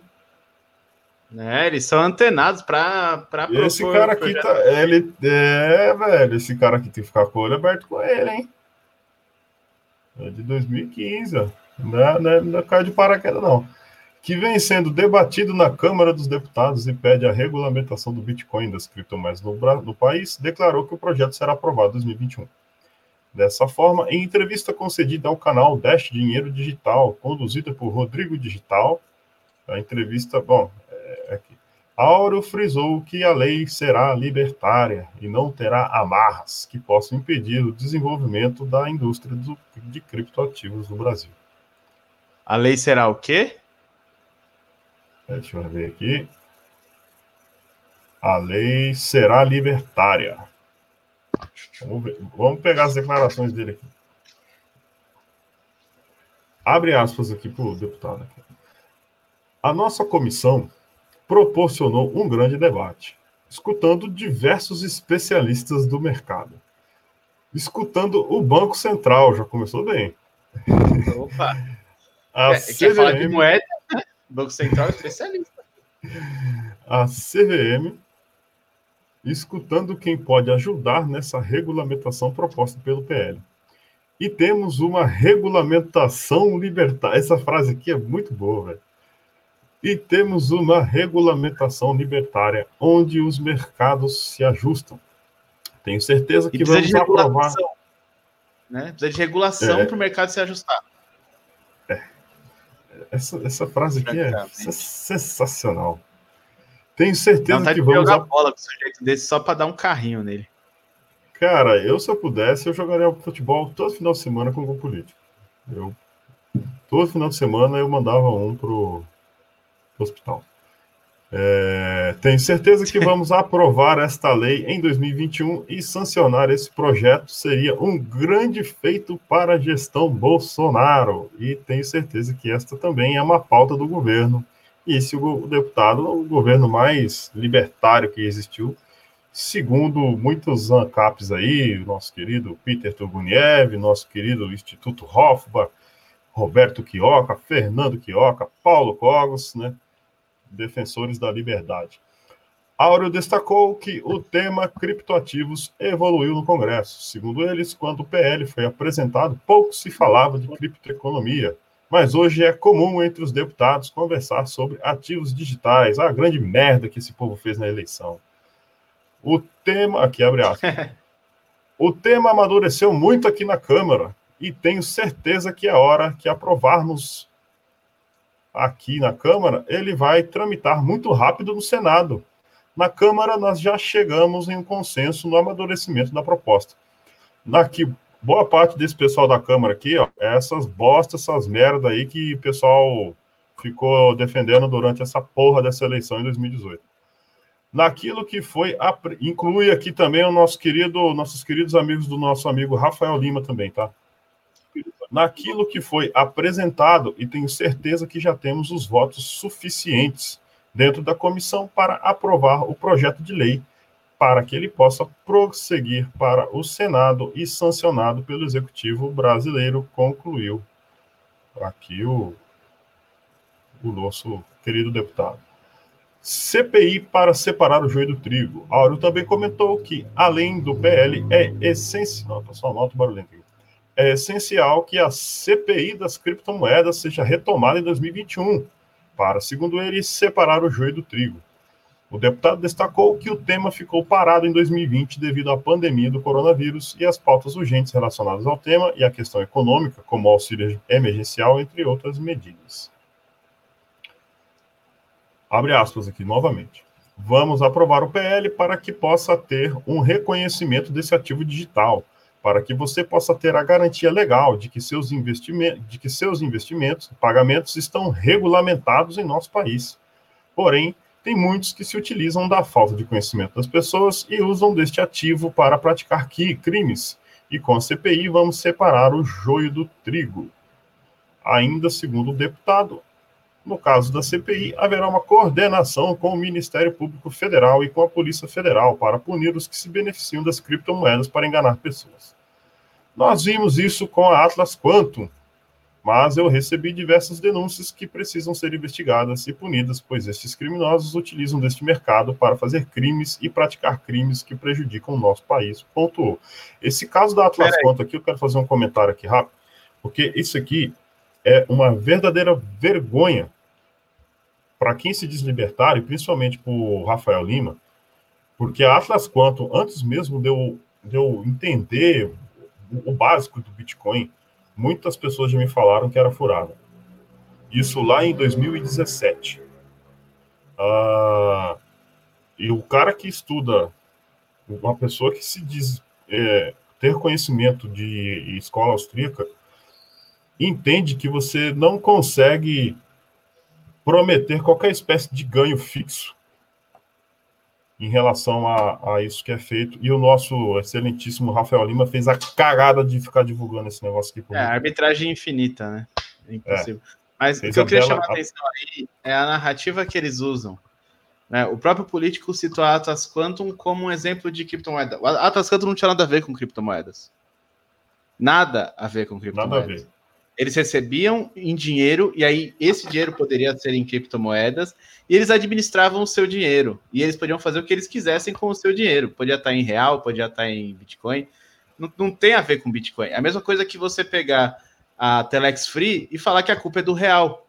Né, eles são antenados para Esse cara aqui tá. Ele, é, velho. Esse cara aqui tem que ficar com o olho aberto com ele, hein? É de 2015, ó. Não, é, não, é, não é de paraquedas, não. Que vem sendo debatido na Câmara dos Deputados e pede a regulamentação do Bitcoin das criptomoedas no, no país, declarou que o projeto será aprovado em 2021. Dessa forma, em entrevista concedida ao canal Dash Dinheiro Digital, conduzida por Rodrigo Digital, a entrevista, bom, é aqui. Auro frisou que a lei será libertária e não terá amarras que possam impedir o desenvolvimento da indústria do- de criptoativos no Brasil. A lei será o quê? É, Deixa eu ver aqui. A lei será libertária. Vamos, ver- vamos pegar as declarações dele aqui. Abre aspas aqui para o deputado. aqui. A nossa comissão proporcionou um grande debate, escutando diversos especialistas do mercado. Escutando o Banco Central, já começou bem. Opa! A É, quer falar de CVM, moeda? Banco Central é especialista. a CVM, escutando quem pode ajudar nessa regulamentação proposta pelo PL. E temos uma regulamentação libertária. Essa frase aqui é muito boa, velho. E temos uma regulamentação libertária onde os mercados se ajustam. Tenho certeza que precisa vamos de aprovar. regulação. Né? Precisa de regulação É. para o mercado se ajustar. Essa, essa frase aqui é sensacional. Tenho certeza vontade que vamos jogar bola com um sujeito desse só para dar um carrinho nele. Cara, eu se eu pudesse, eu jogaria futebol todo final de semana com gol político. Eu, todo final de semana eu mandava um pro, pro hospital. É, tenho certeza que vamos *laughs* aprovar esta lei em 2021 e sancionar esse projeto seria um grande feito para a gestão Bolsonaro. E tenho certeza que esta também é uma pauta do governo. E esse o deputado, o governo mais libertário que existiu, segundo muitos ANCAPs aí, o nosso querido Peter Turguniev, nosso querido Instituto Hofbach, Roberto Quioca, Fernando Quioca, Paulo Cogos, né, defensores da liberdade. Áureo destacou que o tema criptoativos evoluiu no Congresso. Segundo eles, quando o PL foi apresentado, pouco se falava de criptoeconomia, mas hoje é comum entre os deputados conversar sobre ativos digitais, a grande merda que esse povo fez na eleição. O tema, aqui abre aspas. *laughs* O tema amadureceu muito aqui na Câmara e tenho certeza que a hora que aprovarmos aqui na Câmara, ele vai tramitar muito rápido no Senado. Na Câmara, nós já chegamos em um consenso no amadurecimento da proposta. Aqui, boa parte desse pessoal da Câmara aqui, ó, é essas bostas, essas merda aí que o pessoal ficou defendendo durante essa porra dessa eleição em 2018 naquilo que foi inclui aqui também o nosso querido nossos queridos amigos do nosso amigo Rafael Lima também tá naquilo que foi apresentado e tenho certeza que já temos os votos suficientes dentro da comissão para aprovar o projeto de lei para que ele possa prosseguir para o Senado e sancionado pelo executivo brasileiro concluiu aqui o, o nosso querido deputado. CPI para separar o joio do trigo. Áureo também comentou que, além do PL, é essencial. Pessoal, nota o barulho aqui. É essencial que a CPI das criptomoedas seja retomada em 2021, para, segundo ele, separar o joio do trigo. O deputado destacou que o tema ficou parado em 2020 devido à pandemia do coronavírus e às pautas urgentes relacionadas ao tema e à questão econômica, como auxílio emergencial, entre outras medidas. Abre aspas aqui novamente. Vamos aprovar o PL para que possa ter um reconhecimento desse ativo digital, para que você possa ter a garantia legal de que seus investimentos, de que seus investimentos, pagamentos estão regulamentados em nosso país. Porém, tem muitos que se utilizam da falta de conhecimento das pessoas e usam deste ativo para praticar crimes. E com a CPI vamos separar o joio do trigo. Ainda segundo o deputado, no caso da CPI, haverá uma coordenação com o Ministério Público Federal e com a Polícia Federal para punir os que se beneficiam das criptomoedas para enganar pessoas. Nós vimos isso com a Atlas Quantum, mas eu recebi diversas denúncias que precisam ser investigadas e punidas, pois estes criminosos utilizam deste mercado para fazer crimes e praticar crimes que prejudicam o nosso país. Pontuou. Esse caso da Atlas Quantum aqui, eu quero fazer um comentário aqui rápido, porque isso aqui é uma verdadeira vergonha para quem se diz libertário, principalmente para o Rafael Lima, porque a Atlas Quantum, antes mesmo de eu, de eu entender o, o básico do Bitcoin, muitas pessoas já me falaram que era furada. Isso lá em 2017. Ah, e o cara que estuda, uma pessoa que se diz é, ter conhecimento de escola austríaca, entende que você não consegue prometer qualquer espécie de ganho fixo em relação a, a, isso que é feito. E o nosso excelentíssimo Rafael Lima fez a cagada de ficar divulgando esse negócio aqui. É, arbitragem infinita, né? É impossível. É. Mas fez o que eu queria chamar a atenção aí é a narrativa que eles usam. Né? O próprio político citou a Atlas Quantum como um exemplo de criptomoeda. O Atlas Quantum não tinha nada a ver com criptomoedas. Nada a ver com criptomoedas. Nada a ver eles recebiam em dinheiro, e aí esse dinheiro poderia ser em criptomoedas, e eles administravam o seu dinheiro. E eles podiam fazer o que eles quisessem com o seu dinheiro. Podia estar em real, podia estar em Bitcoin. Não, não tem a ver com Bitcoin. É a mesma coisa que você pegar a Telex Free e falar que a culpa é do real.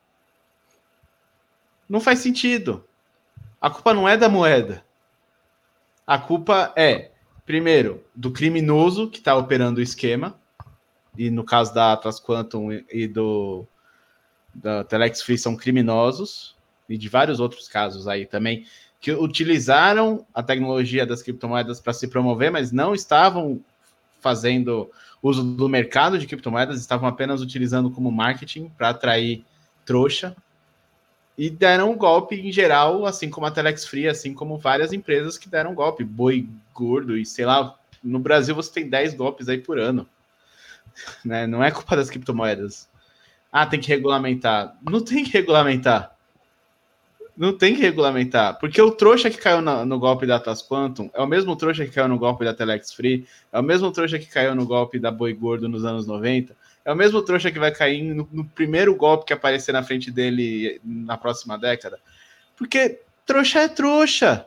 Não faz sentido. A culpa não é da moeda. A culpa é, primeiro, do criminoso que está operando o esquema, e no caso da Atlas Quantum e do da Telex Free são criminosos, e de vários outros casos aí também, que utilizaram a tecnologia das criptomoedas para se promover, mas não estavam fazendo uso do mercado de criptomoedas, estavam apenas utilizando como marketing para atrair trouxa e deram um golpe em geral, assim como a Telex Free, assim como várias empresas que deram golpe, boi gordo e sei lá, no Brasil você tem 10 golpes aí por ano. Né? Não é culpa das criptomoedas. Ah, tem que regulamentar. Não tem que regulamentar. Não tem que regulamentar. Porque o trouxa que caiu no, no, golpe da Atlas Quantum é o mesmo trouxa que caiu no golpe da Telex Free, é o mesmo trouxa que caiu no golpe da Boi Gordo nos anos 90, é o mesmo trouxa que vai cair no, no primeiro golpe que aparecer na frente dele na próxima década. Porque trouxa é trouxa.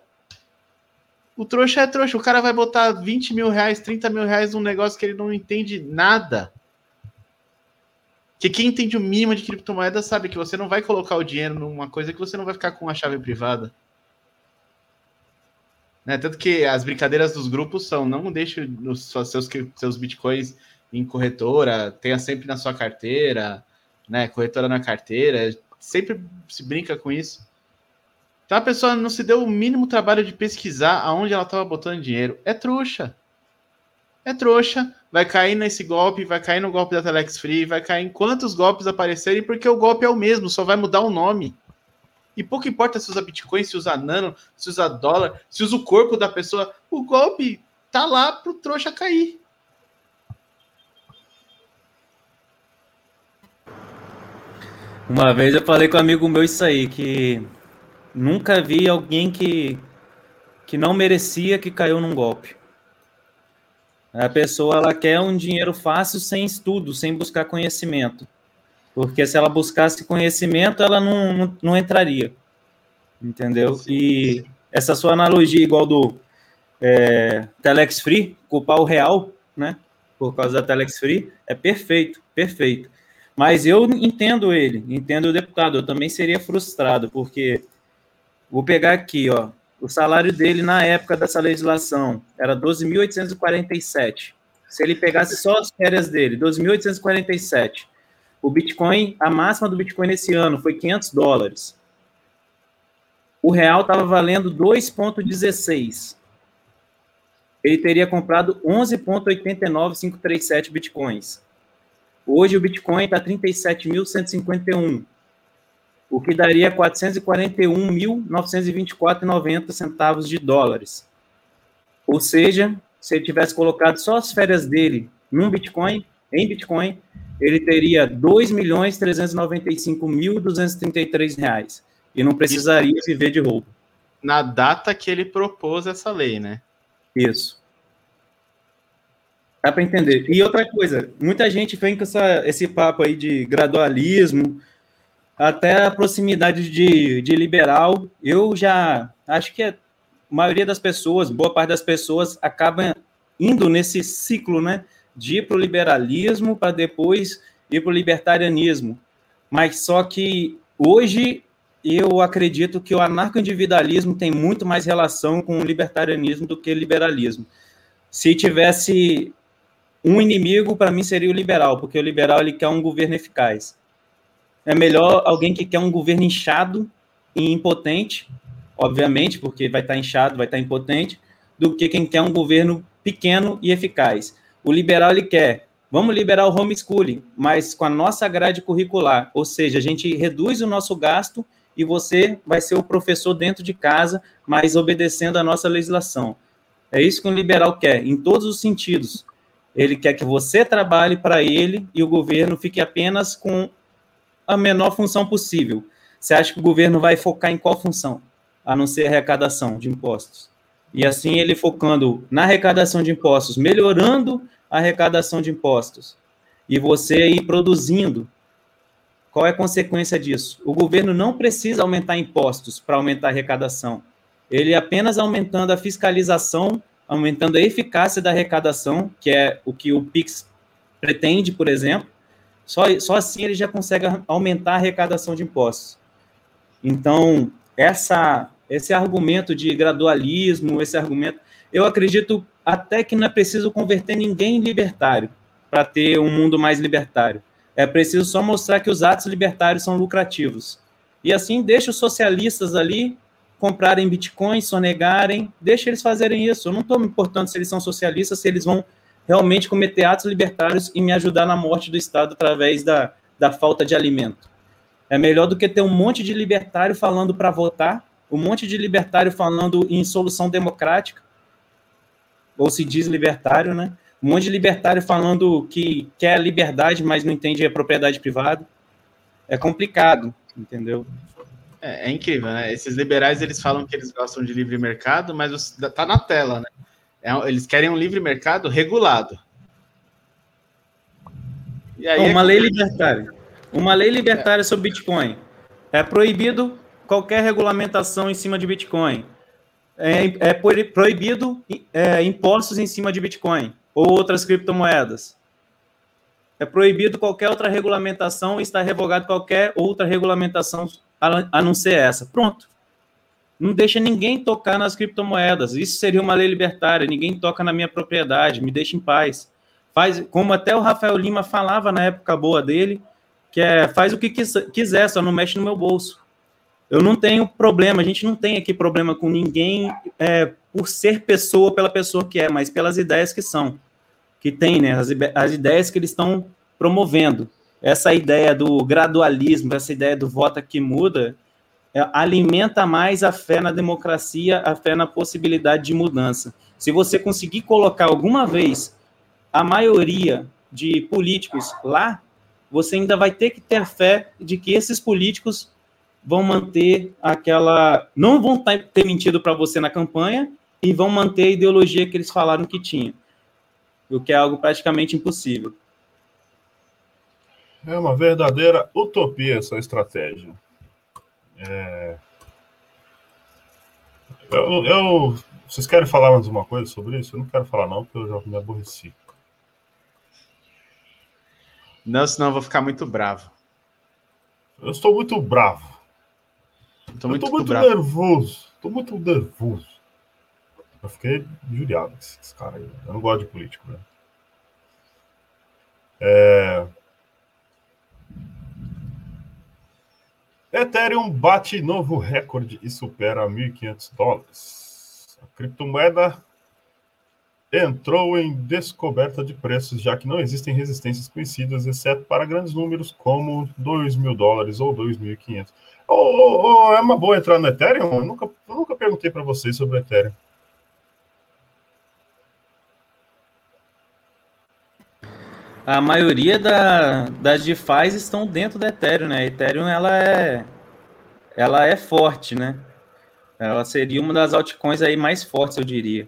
O trouxa é trouxa. O cara vai botar 20 mil reais, 30 mil reais num negócio que ele não entende nada. Que quem entende o mínimo de criptomoeda sabe que você não vai colocar o dinheiro numa coisa que você não vai ficar com a chave privada. Né? Tanto que as brincadeiras dos grupos são não deixe os seus, seus bitcoins em corretora, tenha sempre na sua carteira, né? Corretora na carteira, sempre se brinca com isso. Então a pessoa não se deu o mínimo trabalho de pesquisar aonde ela estava botando dinheiro. É trouxa. É trouxa. Vai cair nesse golpe, vai cair no golpe da Telex Free, vai cair em quantos golpes aparecerem, porque o golpe é o mesmo, só vai mudar o nome. E pouco importa se usa Bitcoin, se usa Nano, se usa dólar, se usa o corpo da pessoa. O golpe tá lá pro trouxa cair. Uma vez eu falei com um amigo meu isso aí, que Nunca vi alguém que, que não merecia que caiu num golpe. A pessoa ela quer um dinheiro fácil sem estudo, sem buscar conhecimento. Porque se ela buscasse conhecimento, ela não, não, não entraria. Entendeu? E essa sua analogia igual do é, Telex Free, culpar o real, né? Por causa da Telex Free, é perfeito, perfeito. Mas eu entendo ele, entendo o deputado. Eu também seria frustrado, porque vou pegar aqui, ó. O salário dele na época dessa legislação era 12.847. Se ele pegasse só as férias dele, 12.847. O Bitcoin, a máxima do Bitcoin nesse ano foi 500 dólares. O real estava valendo 2,16. Ele teria comprado 11,89537 bitcoins. Hoje o Bitcoin está 37.151, o que daria 441.924,90 centavos de dólares. Ou seja, se ele tivesse colocado só as férias dele num Bitcoin, em Bitcoin, ele teria 2.395.233 reais e não precisaria viver de roubo. Na data que ele propôs essa lei, né? Isso. Dá para entender. E outra coisa, muita gente vem com essa, esse papo aí de gradualismo, até a proximidade de, de liberal. Eu já acho que a maioria das pessoas, boa parte das pessoas, acaba indo nesse ciclo, né? De ir para o liberalismo para depois ir para o libertarianismo. Mas só que hoje eu acredito que o anarco-individualismo tem muito mais relação com o libertarianismo do que o liberalismo. Se tivesse um inimigo para mim seria o liberal, porque o liberal ele quer um governo eficaz. É melhor alguém que quer um governo inchado e impotente, obviamente, porque vai estar inchado, vai estar impotente, do que quem quer um governo pequeno e eficaz. O liberal ele quer, vamos liberar o homeschooling, mas com a nossa grade curricular, ou seja, a gente reduz o nosso gasto e você vai ser o professor dentro de casa, mas obedecendo a nossa legislação. É isso que um liberal quer, em todos os sentidos. Ele quer que você trabalhe para ele e o governo fique apenas com a menor função possível. Você acha que o governo vai focar em qual função? A não ser arrecadação de impostos. E assim ele focando na arrecadação de impostos, melhorando a arrecadação de impostos, e você ir produzindo. Qual é a consequência disso? O governo não precisa aumentar impostos para aumentar a arrecadação. Ele apenas aumentando a fiscalização aumentando a eficácia da arrecadação, que é o que o Pix pretende, por exemplo. Só, só assim ele já consegue aumentar a arrecadação de impostos. Então, essa, esse argumento de gradualismo, esse argumento, eu acredito até que não é preciso converter ninguém em libertário para ter um mundo mais libertário. É preciso só mostrar que os atos libertários são lucrativos. E assim deixa os socialistas ali comprarem bitcoins, sonegarem, deixa eles fazerem isso. Eu não estou me importando se eles são socialistas, se eles vão realmente cometer atos libertários e me ajudar na morte do Estado através da, da falta de alimento. É melhor do que ter um monte de libertário falando para votar, um monte de libertário falando em solução democrática, ou se diz libertário, né? Um monte de libertário falando que quer liberdade, mas não entende a propriedade privada. É complicado, entendeu? É, é, incrível, né? Esses liberais eles falam que eles gostam de livre mercado, mas tá na tela, né? É, eles querem um livre mercado regulado. Aí, uma é lei libertária. Uma lei libertária sobre Bitcoin. É proibido qualquer regulamentação em cima de Bitcoin. É, é proibido é, impostos em cima de Bitcoin ou outras criptomoedas. É proibido qualquer outra regulamentação e está revogado qualquer outra regulamentação a não ser essa. Pronto. Não deixa ninguém tocar nas criptomoedas. Isso seria uma lei libertária. Ninguém toca na minha propriedade. Me deixa em paz. Faz, como até o Rafael Lima falava na época boa dele, que é faz o que quiser, só não mexe no meu bolso. Eu não tenho problema, a gente não tem aqui problema com ninguém é, por ser pessoa pela pessoa que é, mas pelas ideias que são, que tem, né? As, as ideias que eles estão promovendo essa ideia do gradualismo, essa ideia do voto que muda, é, alimenta mais a fé na democracia, a fé na possibilidade de mudança. Se você conseguir colocar alguma vez a maioria de políticos lá, você ainda vai ter que ter fé de que esses políticos vão manter aquela. não vão ter mentido para você na campanha e vão manter a ideologia que eles falaram que tinha, o que é algo praticamente impossível. É uma verdadeira utopia essa estratégia. É... Eu, eu, vocês querem falar mais uma coisa sobre isso? Eu não quero falar, não, porque eu já me aborreci. Não, senão eu vou ficar muito bravo. Eu estou muito bravo. Tô muito, eu tô muito nervoso. Tô muito nervoso. Eu fiquei injuriado com esse, esse cara aí. Eu não gosto de político, né? É... Ethereum bate novo recorde e supera 1.500 dólares. A criptomoeda entrou em descoberta de preços, já que não existem resistências conhecidas, exceto para grandes números como 2 mil dólares ou 2.500. Oh, oh, oh, é uma boa entrar no Ethereum? Eu nunca, eu nunca perguntei para vocês sobre o Ethereum. A maioria da, das DeFi estão dentro da Ethereum, né? A Ethereum ela é, ela é forte, né? Ela seria uma das altcoins aí mais fortes, eu diria.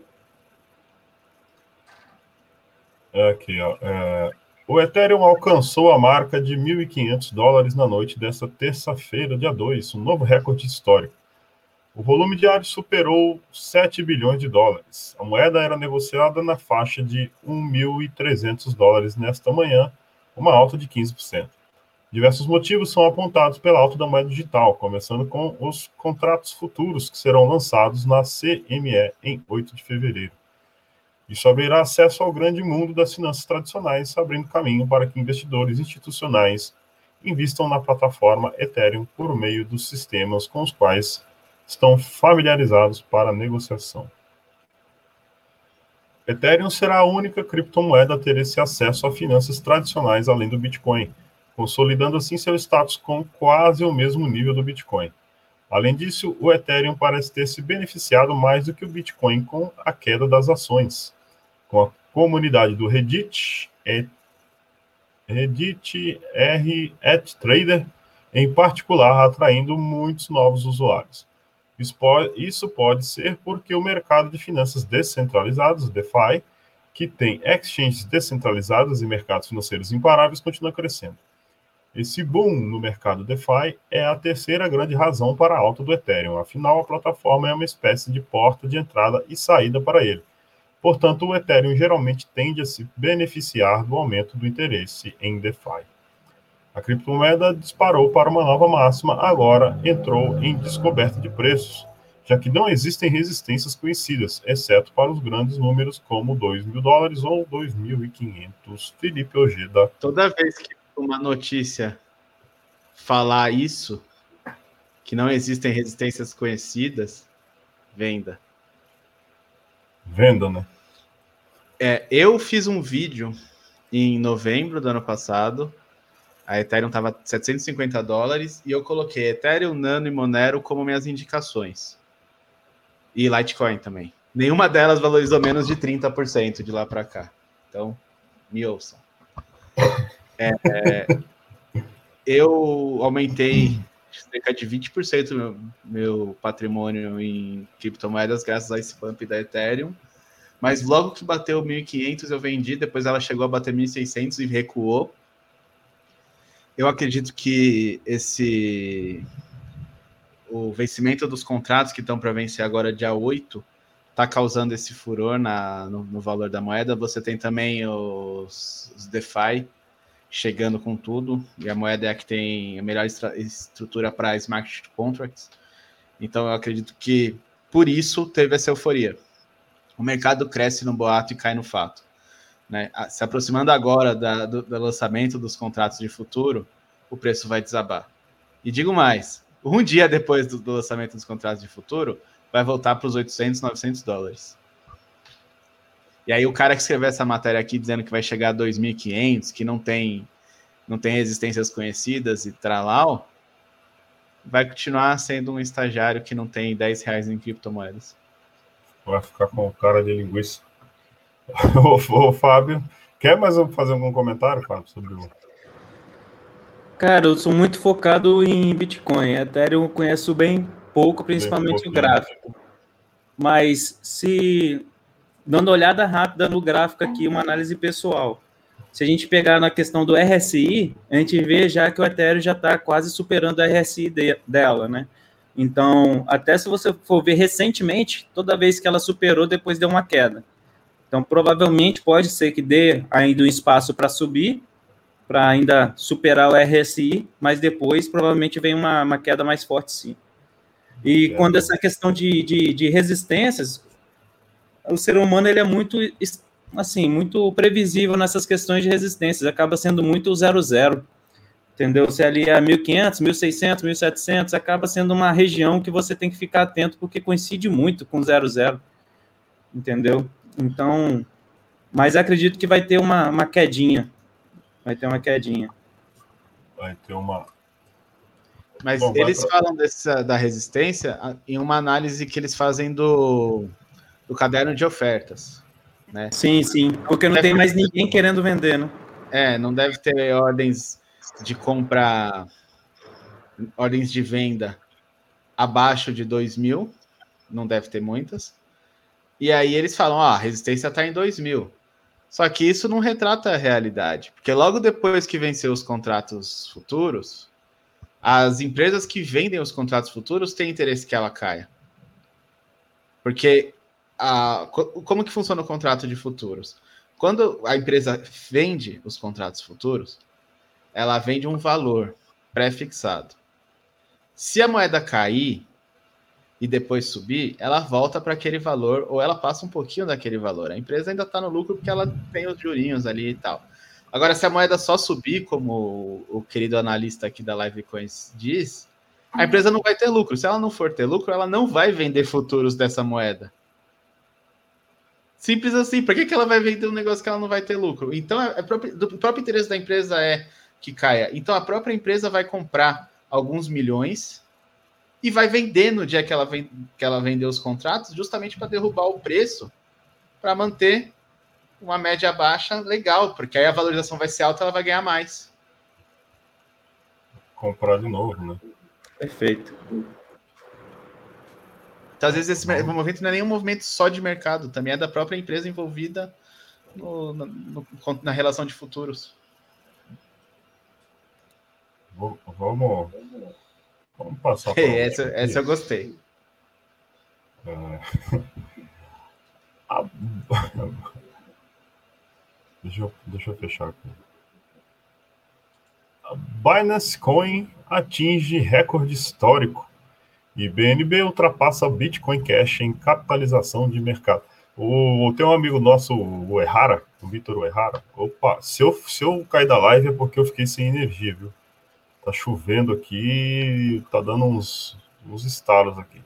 Aqui, ó. É, o Ethereum alcançou a marca de 1.500 dólares na noite desta terça-feira, dia 2, um novo recorde histórico. O volume diário superou 7 bilhões de dólares. A moeda era negociada na faixa de 1.300 dólares nesta manhã, uma alta de 15%. Diversos motivos são apontados pela alta da moeda digital, começando com os contratos futuros que serão lançados na CME em 8 de fevereiro. Isso abrirá acesso ao grande mundo das finanças tradicionais, abrindo caminho para que investidores institucionais investam na plataforma Ethereum por meio dos sistemas com os quais estão familiarizados para negociação. Ethereum será a única criptomoeda a ter esse acesso a finanças tradicionais além do Bitcoin, consolidando assim seu status com quase o mesmo nível do Bitcoin. Além disso, o Ethereum parece ter se beneficiado mais do que o Bitcoin com a queda das ações com a comunidade do Reddit, Reddit R Trader, em particular, atraindo muitos novos usuários. Isso pode, isso pode ser porque o mercado de finanças descentralizados, DeFi, que tem exchanges descentralizadas e mercados financeiros imparáveis, continua crescendo. Esse boom no mercado DeFi é a terceira grande razão para a alta do Ethereum. Afinal, a plataforma é uma espécie de porta de entrada e saída para ele Portanto, o Ethereum geralmente tende a se beneficiar do aumento do interesse em DeFi. A criptomoeda disparou para uma nova máxima, agora entrou em descoberta de preços, já que não existem resistências conhecidas, exceto para os grandes números como 2 mil dólares ou 2.500. Felipe Ojeda. Toda vez que uma notícia falar isso, que não existem resistências conhecidas, venda. Venda, né? É, eu fiz um vídeo em novembro do ano passado. A Ethereum estava 750 dólares e eu coloquei Ethereum, Nano e Monero como minhas indicações. E Litecoin também. Nenhuma delas valorizou menos de 30% de lá para cá. Então, me ouçam. É, é, eu aumentei cerca de 20% meu, meu patrimônio em criptomoedas graças a esse pump da Ethereum. Mas logo que bateu 1.500 eu vendi, depois ela chegou a bater 1.600 e recuou. Eu acredito que esse o vencimento dos contratos que estão para vencer agora dia 8 está causando esse furor na, no, no, valor da moeda. Você tem também os, os DeFi chegando com tudo, e a moeda é a que tem a melhor estrutura para smart contracts. Então eu acredito que por isso teve essa euforia. O mercado cresce no boato e cai no fato. Né? Se aproximando agora da, do, do lançamento dos contratos de futuro, o preço vai desabar. E digo mais, um dia depois do, do lançamento dos contratos de futuro, vai voltar para os 800, 900 dólares. E aí o cara que escreveu essa matéria aqui dizendo que vai chegar a 2.500, que não tem não tem resistências conhecidas e tralau, vai continuar sendo um estagiário que não tem 10 reais em criptomoedas. Vai ficar com cara de linguiça. *laughs* ô, Fábio, quer mais fazer algum comentário, Fábio, sobre o... Cara, eu sou muito focado em Bitcoin. Ethereum eu conheço bem pouco, principalmente bem o gráfico. Mas se dando olhada rápida no gráfico aqui, uma análise pessoal. Se a gente pegar na questão do RSI, a gente vê já que o Ethereum já está quase superando o RSI de, dela, né? Então, até se você for ver recentemente, toda vez que ela superou, depois deu uma queda. Então, provavelmente pode ser que dê ainda um espaço para subir, para ainda superar o RSI, mas depois provavelmente vem uma, uma queda mais forte, sim. E é. quando essa questão de, de, de, resistências, o ser humano ele é muito assim muito previsível nessas questões de resistências, acaba sendo muito zero zero, entendeu? Se ali é 1500, 1600, 1700, acaba sendo uma região que você tem que ficar atento porque coincide muito com zero zero, entendeu? Então, mas acredito que vai ter uma, uma quedinha. Vai ter uma quedinha. Vai ter uma. Mas Bom, eles pra... falam dessa, da resistência em uma análise que eles fazem do, do caderno de ofertas. Né? Sim, sim. Porque não deve... tem mais ninguém querendo vender, né? É, não deve ter ordens de compra, ordens de venda abaixo de 2 mil. Não deve ter muitas. E aí eles falam, ó, a resistência está em 2 mil. Só que isso não retrata a realidade, porque logo depois que vencer os contratos futuros, as empresas que vendem os contratos futuros têm interesse que ela caia. Porque a, como que funciona o contrato de futuros? Quando a empresa vende os contratos futuros, ela vende um valor pré-fixado. Se a moeda cair, e depois subir, ela volta para aquele valor ou ela passa um pouquinho daquele valor. A empresa ainda está no lucro porque ela tem os jurinhos ali e tal. Agora, se a moeda só subir, como o querido analista aqui da Livecoins diz, a empresa não vai ter lucro. Se ela não for ter lucro, ela não vai vender futuros dessa moeda. Simples assim. Por que, que ela vai vender um negócio que ela não vai ter lucro? Então, é, é próprio, do próprio interesse da empresa é que caia. Então, a própria empresa vai comprar alguns milhões e vai vender no dia que ela, vem, que ela vender os contratos, justamente para derrubar o preço, para manter uma média baixa legal, porque aí a valorização vai ser alta, ela vai ganhar mais. Comprar de novo, né? Perfeito. Então, às vezes esse movimento não é nenhum movimento só de mercado, também é da própria empresa envolvida no, no, no, na relação de futuros. Vamos Vamos passar para *laughs* essa, essa eu gostei. É... *laughs* *laughs* deixa, eu, deixa eu fechar aqui. A Binance Coin atinge recorde histórico e BNB ultrapassa Bitcoin Cash em capitalização de mercado. O, tem um amigo nosso, o Errara, o Vitor Errara. Opa, se eu, se eu cair da live é porque eu fiquei sem energia, viu? Tá chovendo aqui, tá dando uns, uns estalos aqui.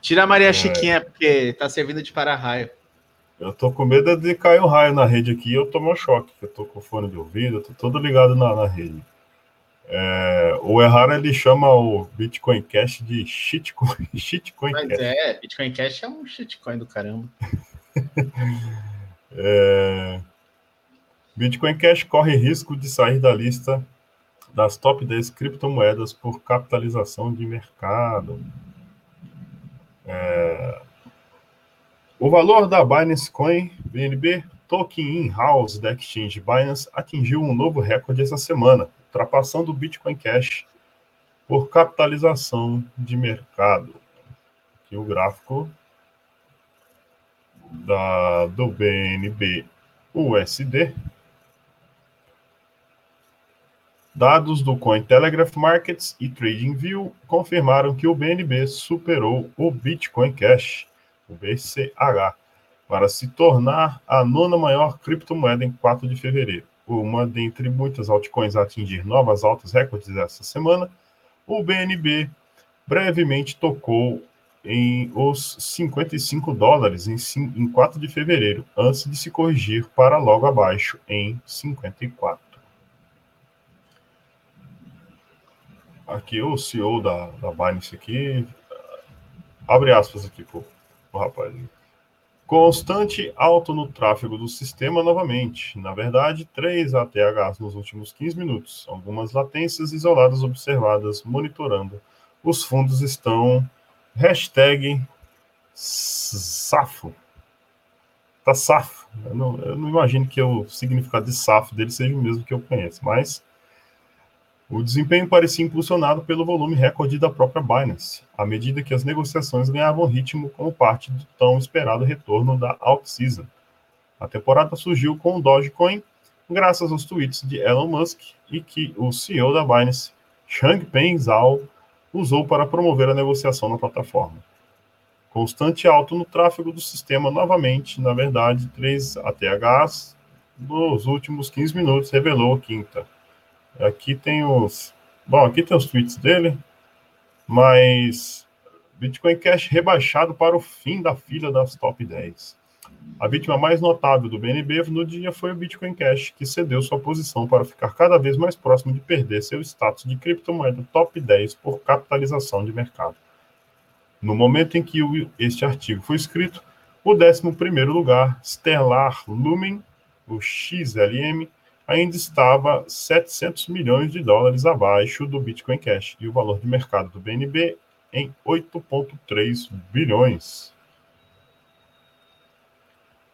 Tira a Maria é... Chiquinha, porque tá servindo de para-raio. Eu tô com medo de cair um raio na rede aqui e eu tomo um choque. Eu tô com fone de ouvido, eu tô todo ligado na, na rede. É, o Errara ele chama o Bitcoin Cash de shitcoin, *laughs* shitcoin Mas Cash. é, Bitcoin Cash é um shitcoin do caramba. *laughs* é, Bitcoin Cash corre risco de sair da lista das top 10 criptomoedas por capitalização de mercado. É... O valor da Binance Coin BNB Token In-House da Exchange Binance atingiu um novo recorde essa semana, ultrapassando o Bitcoin Cash por capitalização de mercado. Aqui o gráfico da, do BNB USD Dados do Cointelegraph Markets e TradingView confirmaram que o BNB superou o Bitcoin Cash, o BCH, para se tornar a nona maior criptomoeda em 4 de fevereiro. Uma dentre muitas altcoins a atingir novas altas recordes essa semana, o BNB brevemente tocou em os 55 dólares em, em 4 de fevereiro, antes de se corrigir para logo abaixo em 54. Aqui o CEO da, da Binance aqui, abre aspas aqui pro, pro rapaz. Constante alto no tráfego do sistema novamente. Na verdade, três ATHs nos últimos 15 minutos. Algumas latências isoladas observadas monitorando. Os fundos estão hashtag safo. Tá safo. Eu não, eu não imagino que o significado de SAF dele seja o mesmo que eu conheço, mas o desempenho parecia impulsionado pelo volume recorde da própria Binance, à medida que as negociações ganhavam ritmo como parte do tão esperado retorno da alt-season. A temporada surgiu com o Dogecoin, graças aos tweets de Elon Musk e que o CEO da Binance, Changpeng Zhao, usou para promover a negociação na plataforma. Constante alto no tráfego do sistema novamente, na verdade, 3 ATHs nos últimos 15 minutos, revelou a quinta. Aqui tem os. Bom, aqui tem os tweets dele, mas Bitcoin Cash rebaixado para o fim da fila das top 10. A vítima mais notável do BNB no dia foi o Bitcoin Cash, que cedeu sua posição para ficar cada vez mais próximo de perder seu status de criptomoeda top 10 por capitalização de mercado. No momento em que este artigo foi escrito, o 11 lugar, Stellar Lumen, o XLM, ainda estava 700 milhões de dólares abaixo do Bitcoin Cash e o valor de mercado do BNB em 8,3 bilhões.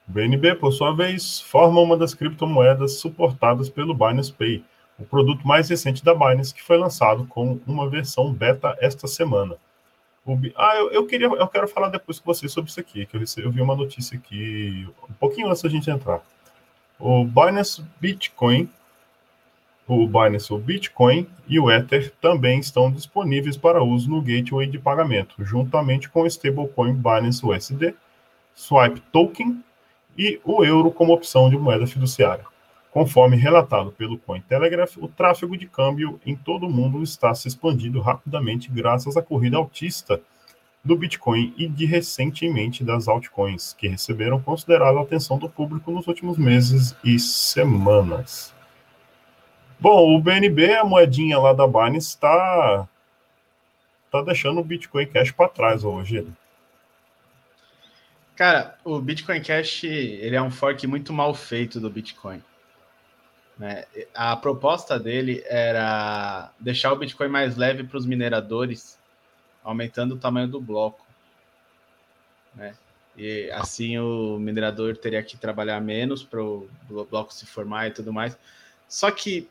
O BNB, por sua vez, forma uma das criptomoedas suportadas pelo Binance Pay, o produto mais recente da Binance que foi lançado com uma versão beta esta semana. Ah, eu, eu, queria, eu quero falar depois com vocês sobre isso aqui, que eu, recebi, eu vi uma notícia aqui um pouquinho antes da gente entrar. O Binance Bitcoin, o Binance, Bitcoin e o Ether também estão disponíveis para uso no gateway de pagamento, juntamente com o stablecoin Binance USD, Swipe Token e o euro como opção de moeda fiduciária. Conforme relatado pelo Cointelegraph, o tráfego de câmbio em todo o mundo está se expandindo rapidamente graças à corrida altista do Bitcoin e de recentemente das altcoins, que receberam considerável atenção do público nos últimos meses e semanas. Bom, o BNB, a moedinha lá da Binance, está tá deixando o Bitcoin Cash para trás hoje. Cara, o Bitcoin Cash ele é um fork muito mal feito do Bitcoin. Né? A proposta dele era deixar o Bitcoin mais leve para os mineradores aumentando o tamanho do bloco. Né? E assim o minerador teria que trabalhar menos para o bloco se formar e tudo mais. Só que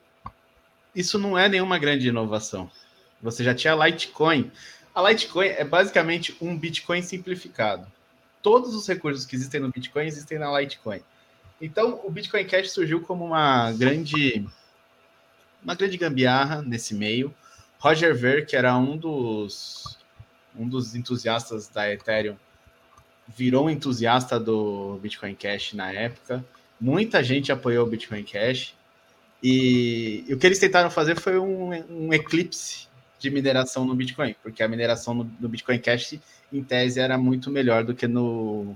isso não é nenhuma grande inovação. Você já tinha Litecoin. A Litecoin é basicamente um Bitcoin simplificado. Todos os recursos que existem no Bitcoin existem na Litecoin. Então, o Bitcoin Cash surgiu como uma grande uma grande gambiarra nesse meio. Roger Ver, que era um dos um dos entusiastas da Ethereum, virou um entusiasta do Bitcoin Cash na época. Muita gente apoiou o Bitcoin Cash. E, e o que eles tentaram fazer foi um, um, eclipse de mineração no Bitcoin, porque a mineração no, no, Bitcoin Cash, em tese, era muito melhor do que no,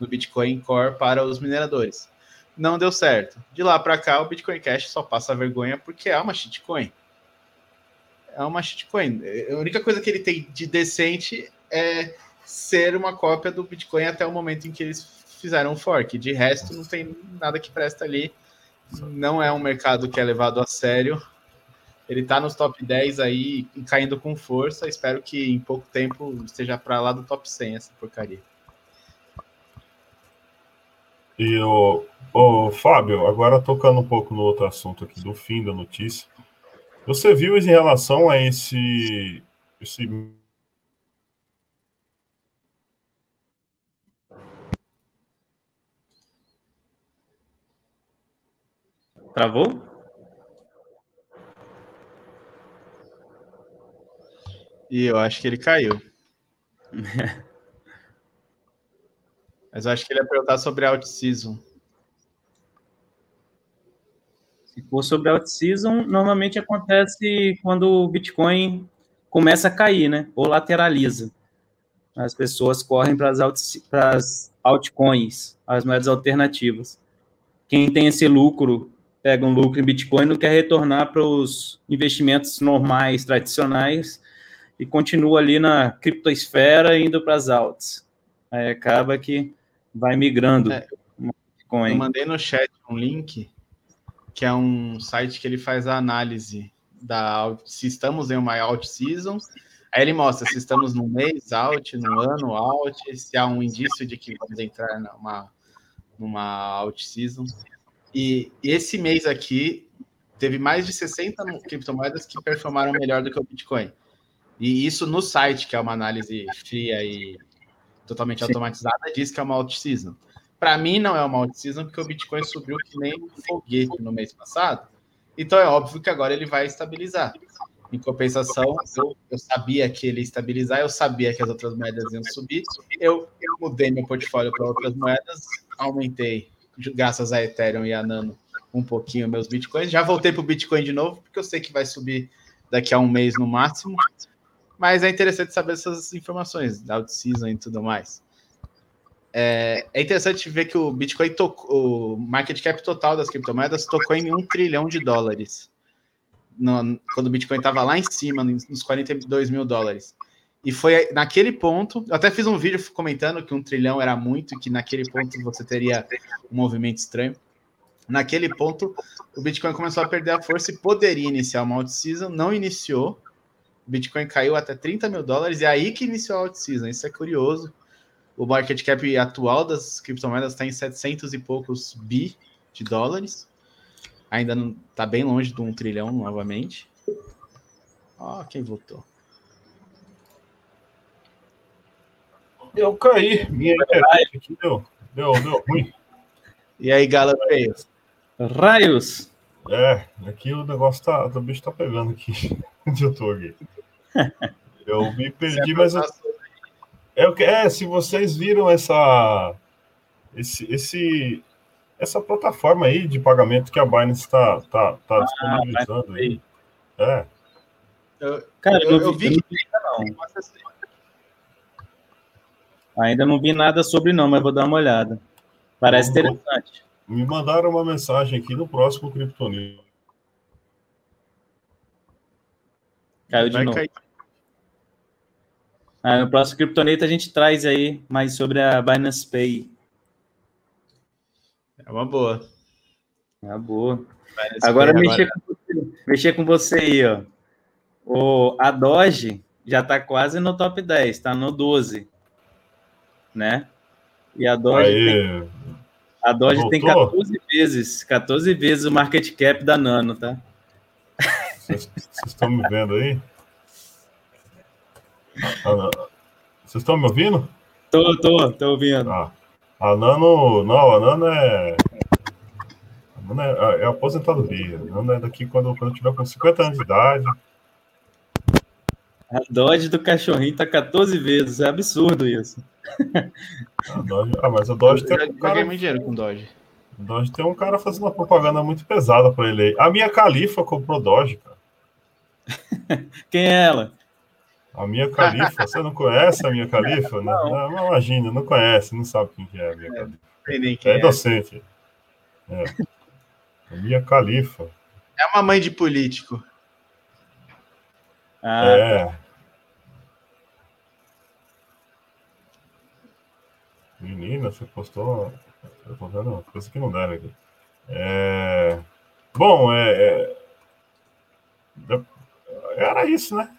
no Bitcoin Core para os mineradores. Não deu certo. De lá para cá, o Bitcoin Cash só passa vergonha porque é uma shitcoin é uma shitcoin. A única coisa que ele tem de decente é ser uma cópia do Bitcoin até o momento em que eles fizeram o fork. De resto, não tem nada que presta ali. Não é um mercado que é levado a sério. Ele está nos top 10 aí, caindo com força. Espero que em pouco tempo esteja para lá do top 100 essa porcaria. E o, o Fábio, agora tocando um pouco no outro assunto aqui do fim da notícia. Você viu em relação a esse, esse Travou? E eu acho que ele caiu. *laughs* Mas eu acho que ele ia perguntar sobre a Season. Se for sobre out-season, normalmente acontece quando o Bitcoin começa a cair, né? Ou lateraliza. As pessoas correm para as, alt, altcoins, as moedas alternativas. Quem tem esse lucro, pega um lucro em Bitcoin, não quer retornar para os investimentos normais, tradicionais, e continua ali na criptosfera indo para as altas. Aí acaba que vai migrando. É, eu mandei no chat um link que é um site que ele faz a análise da se estamos em uma alt season. Aí ele mostra se estamos no mês out, no ano out, se há um indício de que vamos entrar numa, numa alt season. E esse mês aqui teve mais de 60 criptomoedas que performaram melhor do que o Bitcoin. E isso no site, que é uma análise fria e totalmente Sim. automatizada, diz que é uma alt season. Para mim, não é uma alt season, porque o Bitcoin subiu que nem um foguete no mês passado. Então é óbvio que agora ele vai estabilizar. Em compensação, eu, eu, sabia que ele ia estabilizar, eu sabia que as outras moedas iam subir. Eu, eu mudei meu portfólio para outras moedas, aumentei, graças a Ethereum e a Nano, um pouquinho meus bitcoins. Já voltei para o Bitcoin de novo, porque eu sei que vai subir daqui a um mês no máximo. Mas é interessante saber essas informações, da season e tudo mais. É, é, interessante ver que o Bitcoin tocou, o market cap total das criptomoedas tocou em um trilhão de dólares no, quando o Bitcoin estava lá em cima, nos 42 mil dólares. E foi naquele ponto, eu até fiz um vídeo comentando que um trilhão era muito, que naquele ponto você teria um movimento estranho. Naquele ponto, o Bitcoin começou a perder a força e poderia iniciar uma out-season, não iniciou. O Bitcoin caiu até 30 mil dólares, e é aí que iniciou a out-season. Isso é curioso. O market cap atual das criptomoedas está em 700 e poucos bi de dólares. Ainda não tá bem longe de um trilhão novamente. Ó, quem votou. Eu caí. Minha internet aqui deu, deu, deu ruim. E aí, Feios? Raios! É, aqui o negócio tá. O bicho tá pegando aqui. Onde eu tô aqui. Eu me perdi, mas. Eu, é, é, se vocês viram essa. Esse, esse, essa plataforma aí de pagamento que a Binance está tá, tá ah, disponibilizando aí. É. Eu, Cara, eu, eu, vi que ainda não. Ainda não vi nada sobre não, mas vou dar uma olhada. Parece interessante. Me mandaram uma mensagem aqui no próximo Kryptonita. Caiu de Vai novo. Cair. Ah, no próximo Kryptonita a gente traz aí mais sobre a Binance Pay. É uma boa. É uma boa. Agora, mexer, agora... Com você, mexer com você aí, ó. O, a Doge já está quase no top 10, está no 12. Né? E a Doge, tem, a Doge tem 14 vezes, 14 vezes o market cap da Nano, tá? Vocês estão me vendo aí? Vocês estão me ouvindo? Tô, tô, tô ouvindo. Ah. A Nano, não, a Nano é. A Nano é, é aposentadoria. A Nano é daqui quando, quando tiver com 50 anos de idade. A Dodge do cachorrinho tá 14 vezes, é absurdo isso. Dodge, ah, mas a Dodge tem um cara. muito dinheiro com Dodge. Dodge tem um cara fazendo uma propaganda muito pesada para ele aí. A minha califa comprou Dodge, cara. *laughs* Quem é ela? A minha califa, você não conhece a minha califa? *laughs* Né? Não. não, imagina, não conhece, não sabe quem que é a minha califa. É, é, docente. É. A minha califa. É uma mãe de político. Ah, é. Tá. Menina, você postou. Eu tô vendo uma coisa que não deve aqui. É... Bom, é, é... Era isso, né?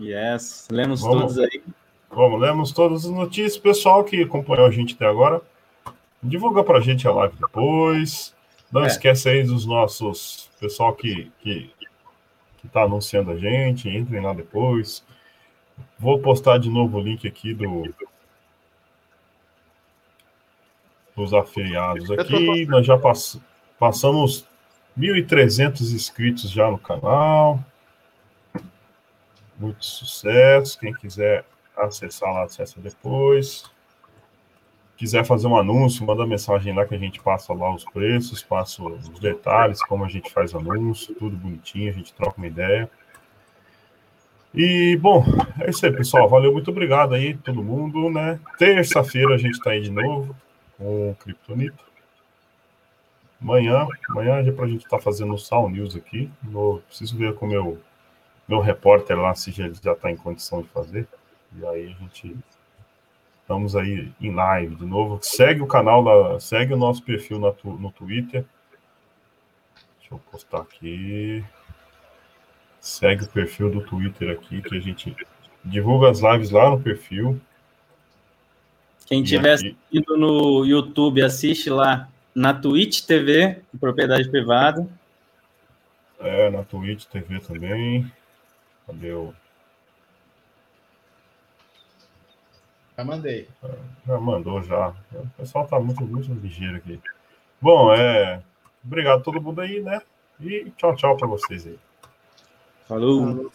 Yes, lemos vamos, todos aí. Vamos, lemos todas as notícias. Pessoal que acompanhou a gente até agora, divulga pra gente a live depois. Não é. esquece aí dos nossos pessoal que, que, que tá anunciando a gente, entrem lá depois. Vou postar de novo o link aqui do dos afiliados aqui. Nós já pass, passamos 1.300 inscritos já no canal. Muito sucesso. Quem quiser acessar lá, acessa depois. Quiser fazer um anúncio, manda mensagem lá que a gente passa lá os preços, passa os detalhes, como a gente faz anúncio, tudo bonitinho, a gente troca uma ideia. E, bom, é isso aí, pessoal. Valeu, muito obrigado aí, todo mundo, né? Terça-feira a gente está aí de novo com o Kryptonito. Amanhã, amanhã é para a gente estar tá fazendo o Sal News aqui. No, preciso ver com o meu repórter lá se ele já está em condição de fazer. E aí a gente estamos aí em live de novo. Segue o canal, da, segue o nosso perfil no, no Twitter. Deixa eu postar aqui. Segue o perfil do Twitter aqui, que a gente divulga as lives lá no perfil. Quem estiver assistindo no YouTube, assiste lá na Twitch TV, propriedade privada. É, na Twitch TV também. Cadê o. Já mandei. Já mandou já. O pessoal tá muito, muito ligeiro aqui. Bom, é. Obrigado a todo mundo aí, né? E tchau, tchau para vocês aí. Falou. Falou.